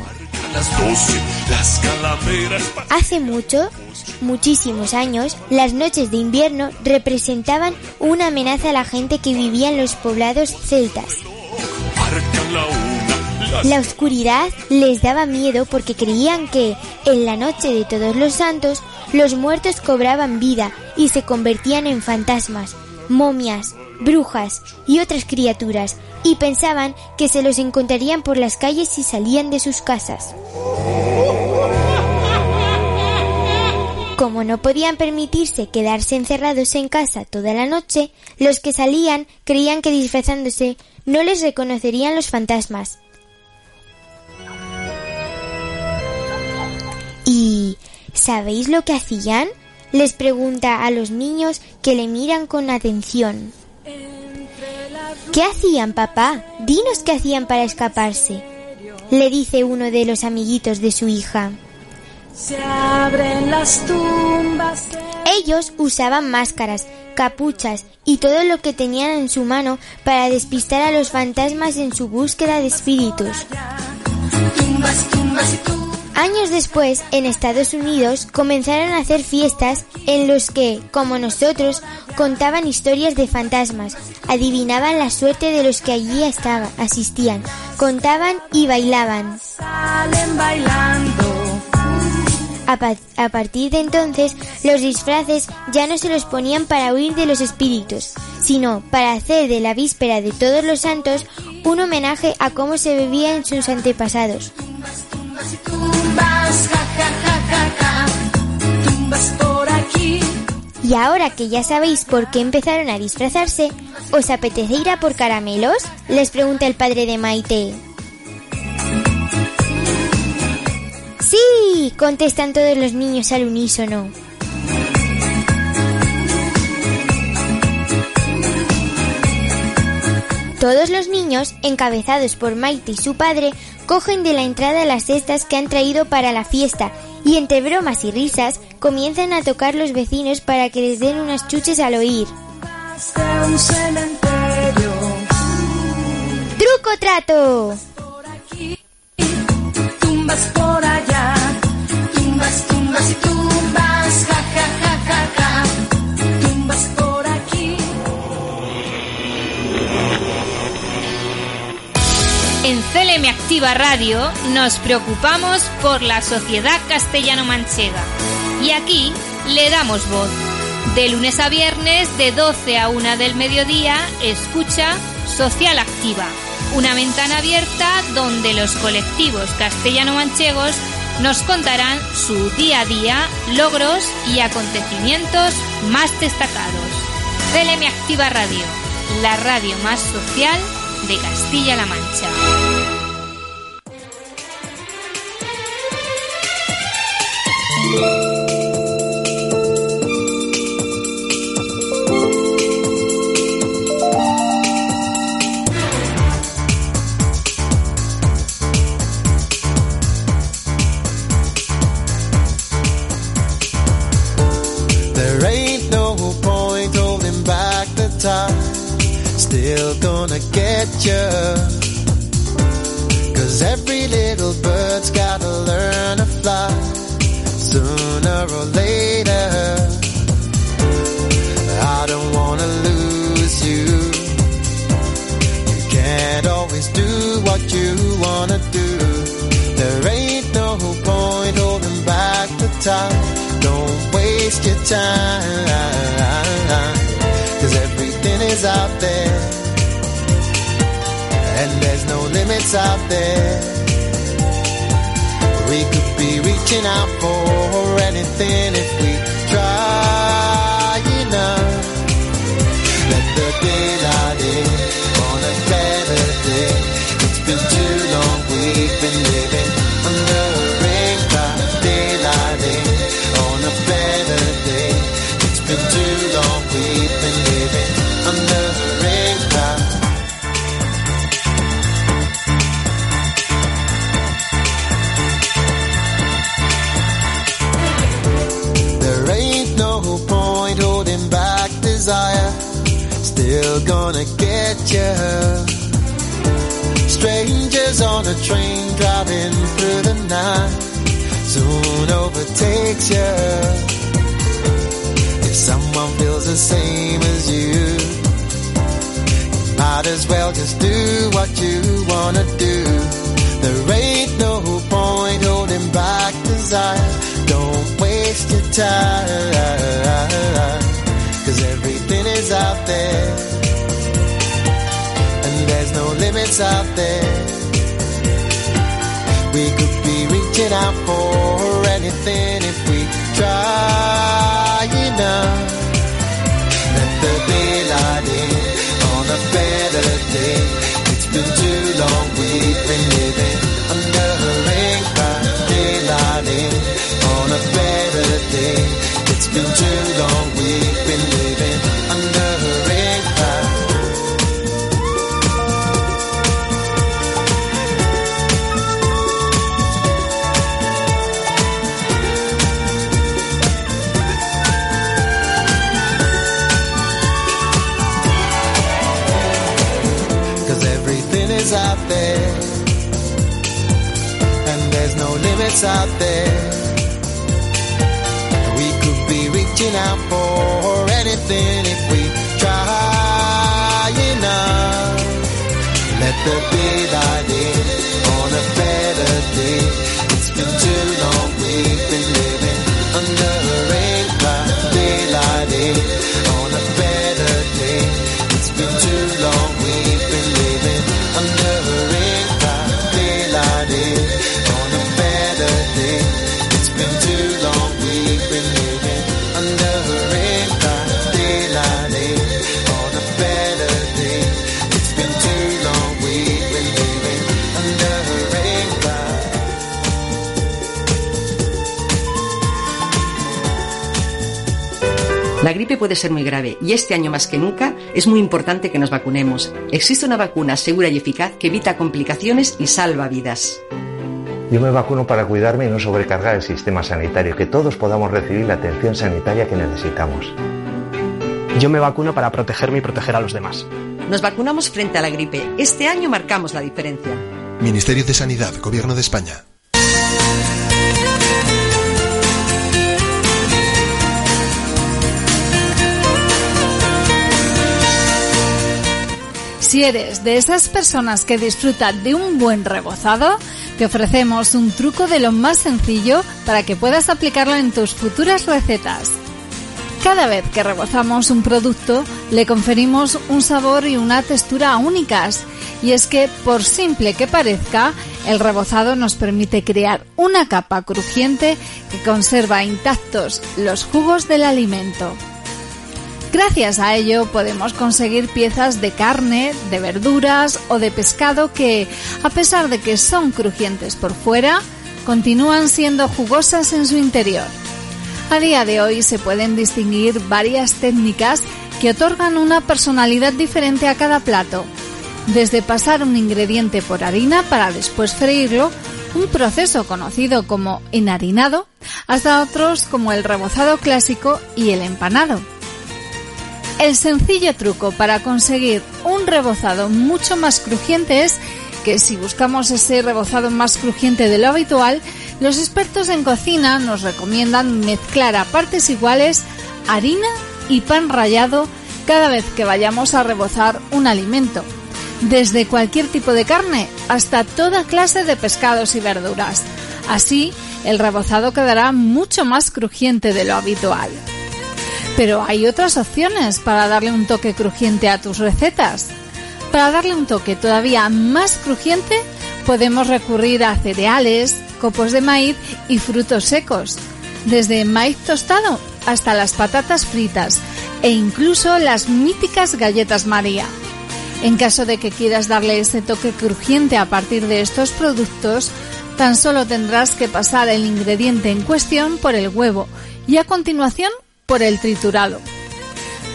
A las doce. Las calaveras Hace mucho, muchísimos años, las noches de invierno representaban una amenaza a la gente que vivía en los poblados celtas. La oscuridad les daba miedo porque creían que, en la noche de todos los santos, los muertos cobraban vida y se convertían en fantasmas, momias, brujas y otras criaturas, y pensaban que se los encontrarían por las calles si salían de sus casas. Como no podían permitirse quedarse encerrados en casa toda la noche, los que salían creían que disfrazándose no les reconocerían los fantasmas. ¿Y sabéis lo que hacían? Les pregunta a los niños que le miran con atención. ¿Qué hacían, papá? Dinos qué hacían para escaparse. Le dice uno de los amiguitos de su hija. Se abren las tumbas. Ellos usaban máscaras, capuchas y todo lo que tenían en su mano para despistar a los fantasmas en su búsqueda de espíritus. Tumbas, tumbas y tumbas. Años después, en Estados Unidos, comenzaron a hacer fiestas en los que, como nosotros, contaban historias de fantasmas, adivinaban la suerte de los que allí estaban, asistían, contaban y bailaban. Salen bailando. A, pa- a partir de entonces, los disfraces ya no se los ponían para huir de los espíritus, sino para hacer de la víspera de todos los santos un homenaje a cómo se bebía en sus antepasados. Aquí. Y ahora que ya sabéis por qué empezaron a disfrazarse, ¿os apetece ir a por caramelos? Les pregunta el padre de Maite. Sí, contestan todos los niños al unísono. Todos los niños, encabezados por Maite y su padre, cogen de la entrada las cestas que han traído para la fiesta y entre bromas y risas comienzan a tocar los vecinos para que les den unas chuches al oír. ¡Truco trato! Tumbas por allá. Tumbas, tumbas y tumbas. CLM Activa Radio nos preocupamos por la sociedad castellano-manchega y aquí le damos voz. De lunes a viernes, de 12 a 1 del mediodía, escucha Social Activa, una ventana abierta donde los colectivos castellano-manchegos nos contarán su día a día, logros y acontecimientos más destacados. CLM Activa Radio, la radio más social de Castilla-La Mancha. Cause every little bird's gotta learn to fly. Sooner or later. I don't wanna lose you. You can't always do what you wanna do. There ain't no point holding back the time. Don't waste your time. Cause everything is out there. And there's no limits out there. Reaching out for anything if we try enough. Let the daylight in on a better day. It's been too long we've been living under a rain cloud. Daylight in on a better day. It's been too long we've been living get. Strangers on a train driving through the night soon overtakes you. If someone feels the same as you, you might as well just do what you wanna do. There ain't no point holding back desire. Don't waste your time. Cause everything is out there. There's no limits out there. We could be reaching out for anything if we try enough. Let the daylight in on a better day. It's been too long we've been living under a rain cloud. Daylight in on a better day. It's been too long we've there. And there's no limits out there. We could be reaching out for anything if we try enough. Let the daylight in on a better day. It's been too long we've been living under a rain cloud. Daylight in Puede ser muy grave y este año más que nunca es muy importante que nos vacunemos. Existe una vacuna segura y eficaz que evita complicaciones y salva vidas. Yo me vacuno para cuidarme y no sobrecargar el sistema sanitario, que todos podamos recibir la atención sanitaria que necesitamos. Yo me vacuno para protegerme y proteger a los demás. Nos vacunamos frente a la gripe. Este año marcamos la diferencia. Ministerio de Sanidad, Gobierno de España. Si eres de esas personas que disfrutan de un buen rebozado, te ofrecemos un truco de lo más sencillo para que puedas aplicarlo en tus futuras recetas. Cada vez que rebozamos un producto, le conferimos un sabor y una textura únicas. Y es que, por simple que parezca, el rebozado nos permite crear una capa crujiente que conserva intactos los jugos del alimento. Gracias a ello podemos conseguir piezas de carne, de verduras o de pescado que, a pesar de que son crujientes por fuera, continúan siendo jugosas en su interior. A día de hoy se pueden distinguir varias técnicas que otorgan una personalidad diferente a cada plato, desde pasar un ingrediente por harina para después freírlo, un proceso conocido como enharinado, hasta otros como el rebozado clásico y el empanado. El sencillo truco para conseguir un rebozado mucho más crujiente es que si buscamos ese rebozado más crujiente de lo habitual, los expertos en cocina nos recomiendan mezclar a partes iguales harina y pan rallado cada vez que vayamos a rebozar un alimento, desde cualquier tipo de carne hasta toda clase de pescados y verduras. Así, el rebozado quedará mucho más crujiente de lo habitual. Pero hay otras opciones para darle un toque crujiente a tus recetas. Para darle un toque todavía más crujiente, podemos recurrir a cereales, copos de maíz y frutos secos, desde maíz tostado hasta las patatas fritas e incluso las míticas galletas María. En caso de que quieras darle ese toque crujiente a partir de estos productos, tan solo tendrás que pasar el ingrediente en cuestión por el huevo y a continuación por el triturado.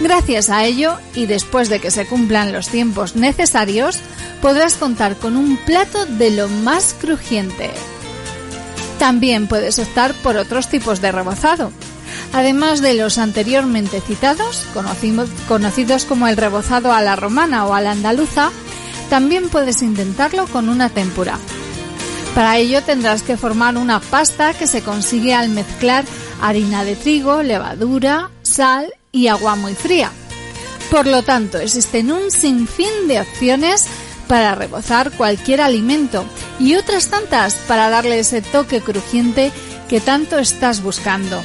Gracias a ello, y después de que se cumplan los tiempos necesarios, podrás contar con un plato de lo más crujiente. También puedes optar por otros tipos de rebozado. Además de los anteriormente citados, conocidos como el rebozado a la romana o a la andaluza, también puedes intentarlo con una tempura. Para ello tendrás que formar una pasta que se consigue al mezclar harina de trigo, levadura, sal y agua muy fría. Por lo tanto, existen un sinfín de opciones para rebozar cualquier alimento y otras tantas para darle ese toque crujiente que tanto estás buscando.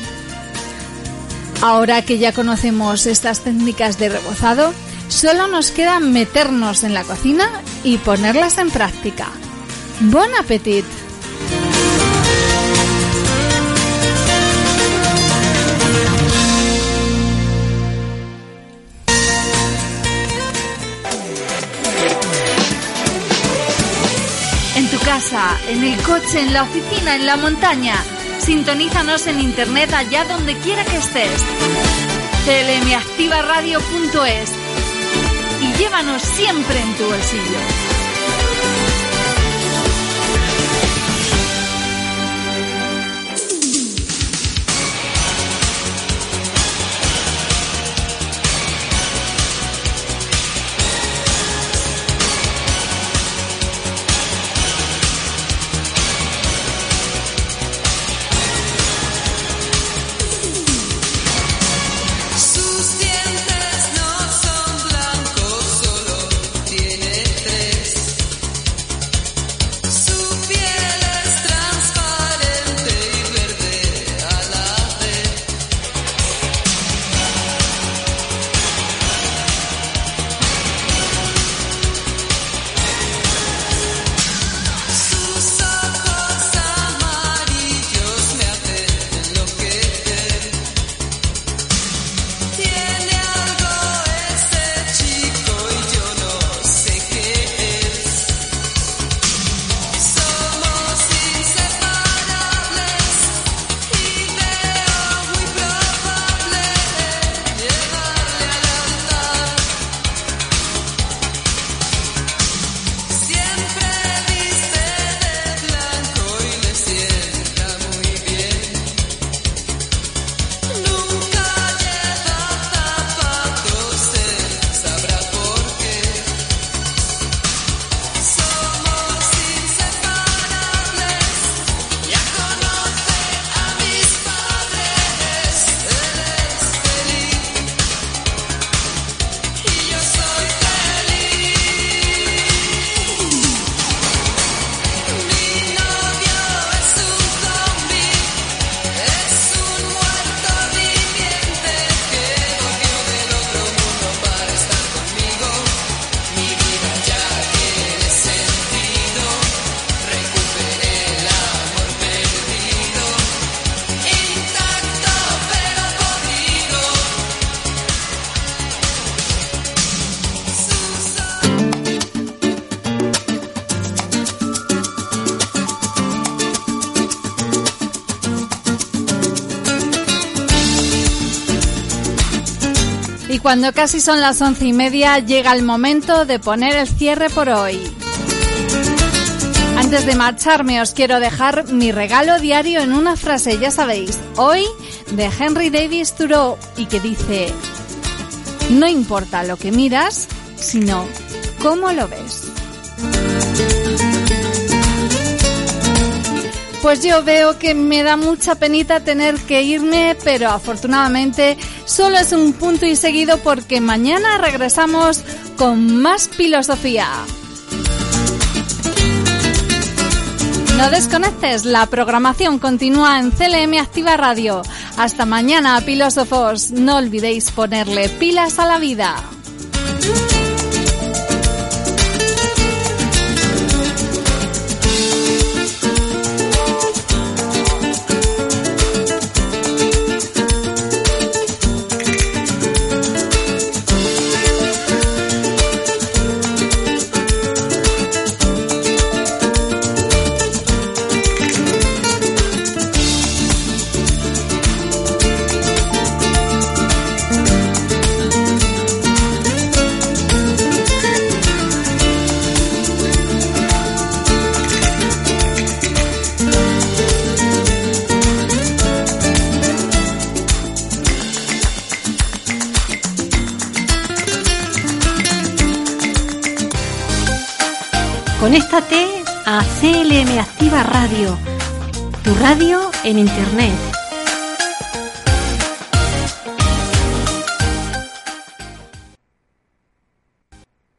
Ahora que ya conocemos estas técnicas de rebozado, solo nos queda meternos en la cocina y ponerlas en práctica. ¡Bon appetit! En el coche, en la oficina, en la montaña. Sintonízanos en internet allá donde quiera que estés. clmactivaradio.es y llévanos siempre en tu bolsillo. Cuando casi son las once y media, llega el momento de poner el cierre por hoy. Antes de marcharme os quiero dejar mi regalo diario en una frase, ya sabéis, hoy de Henry Davis Thoreau y que dice, no importa lo que miras, sino cómo lo ves. Pues yo veo que me da mucha penita tener que irme, pero afortunadamente solo es un punto y seguido porque mañana regresamos con más filosofía. No desconectes, la programación continúa en CLM Activa Radio. Hasta mañana, filósofos. No olvidéis ponerle pilas a la vida. Conéctate a CLM Activa Radio, tu radio en Internet.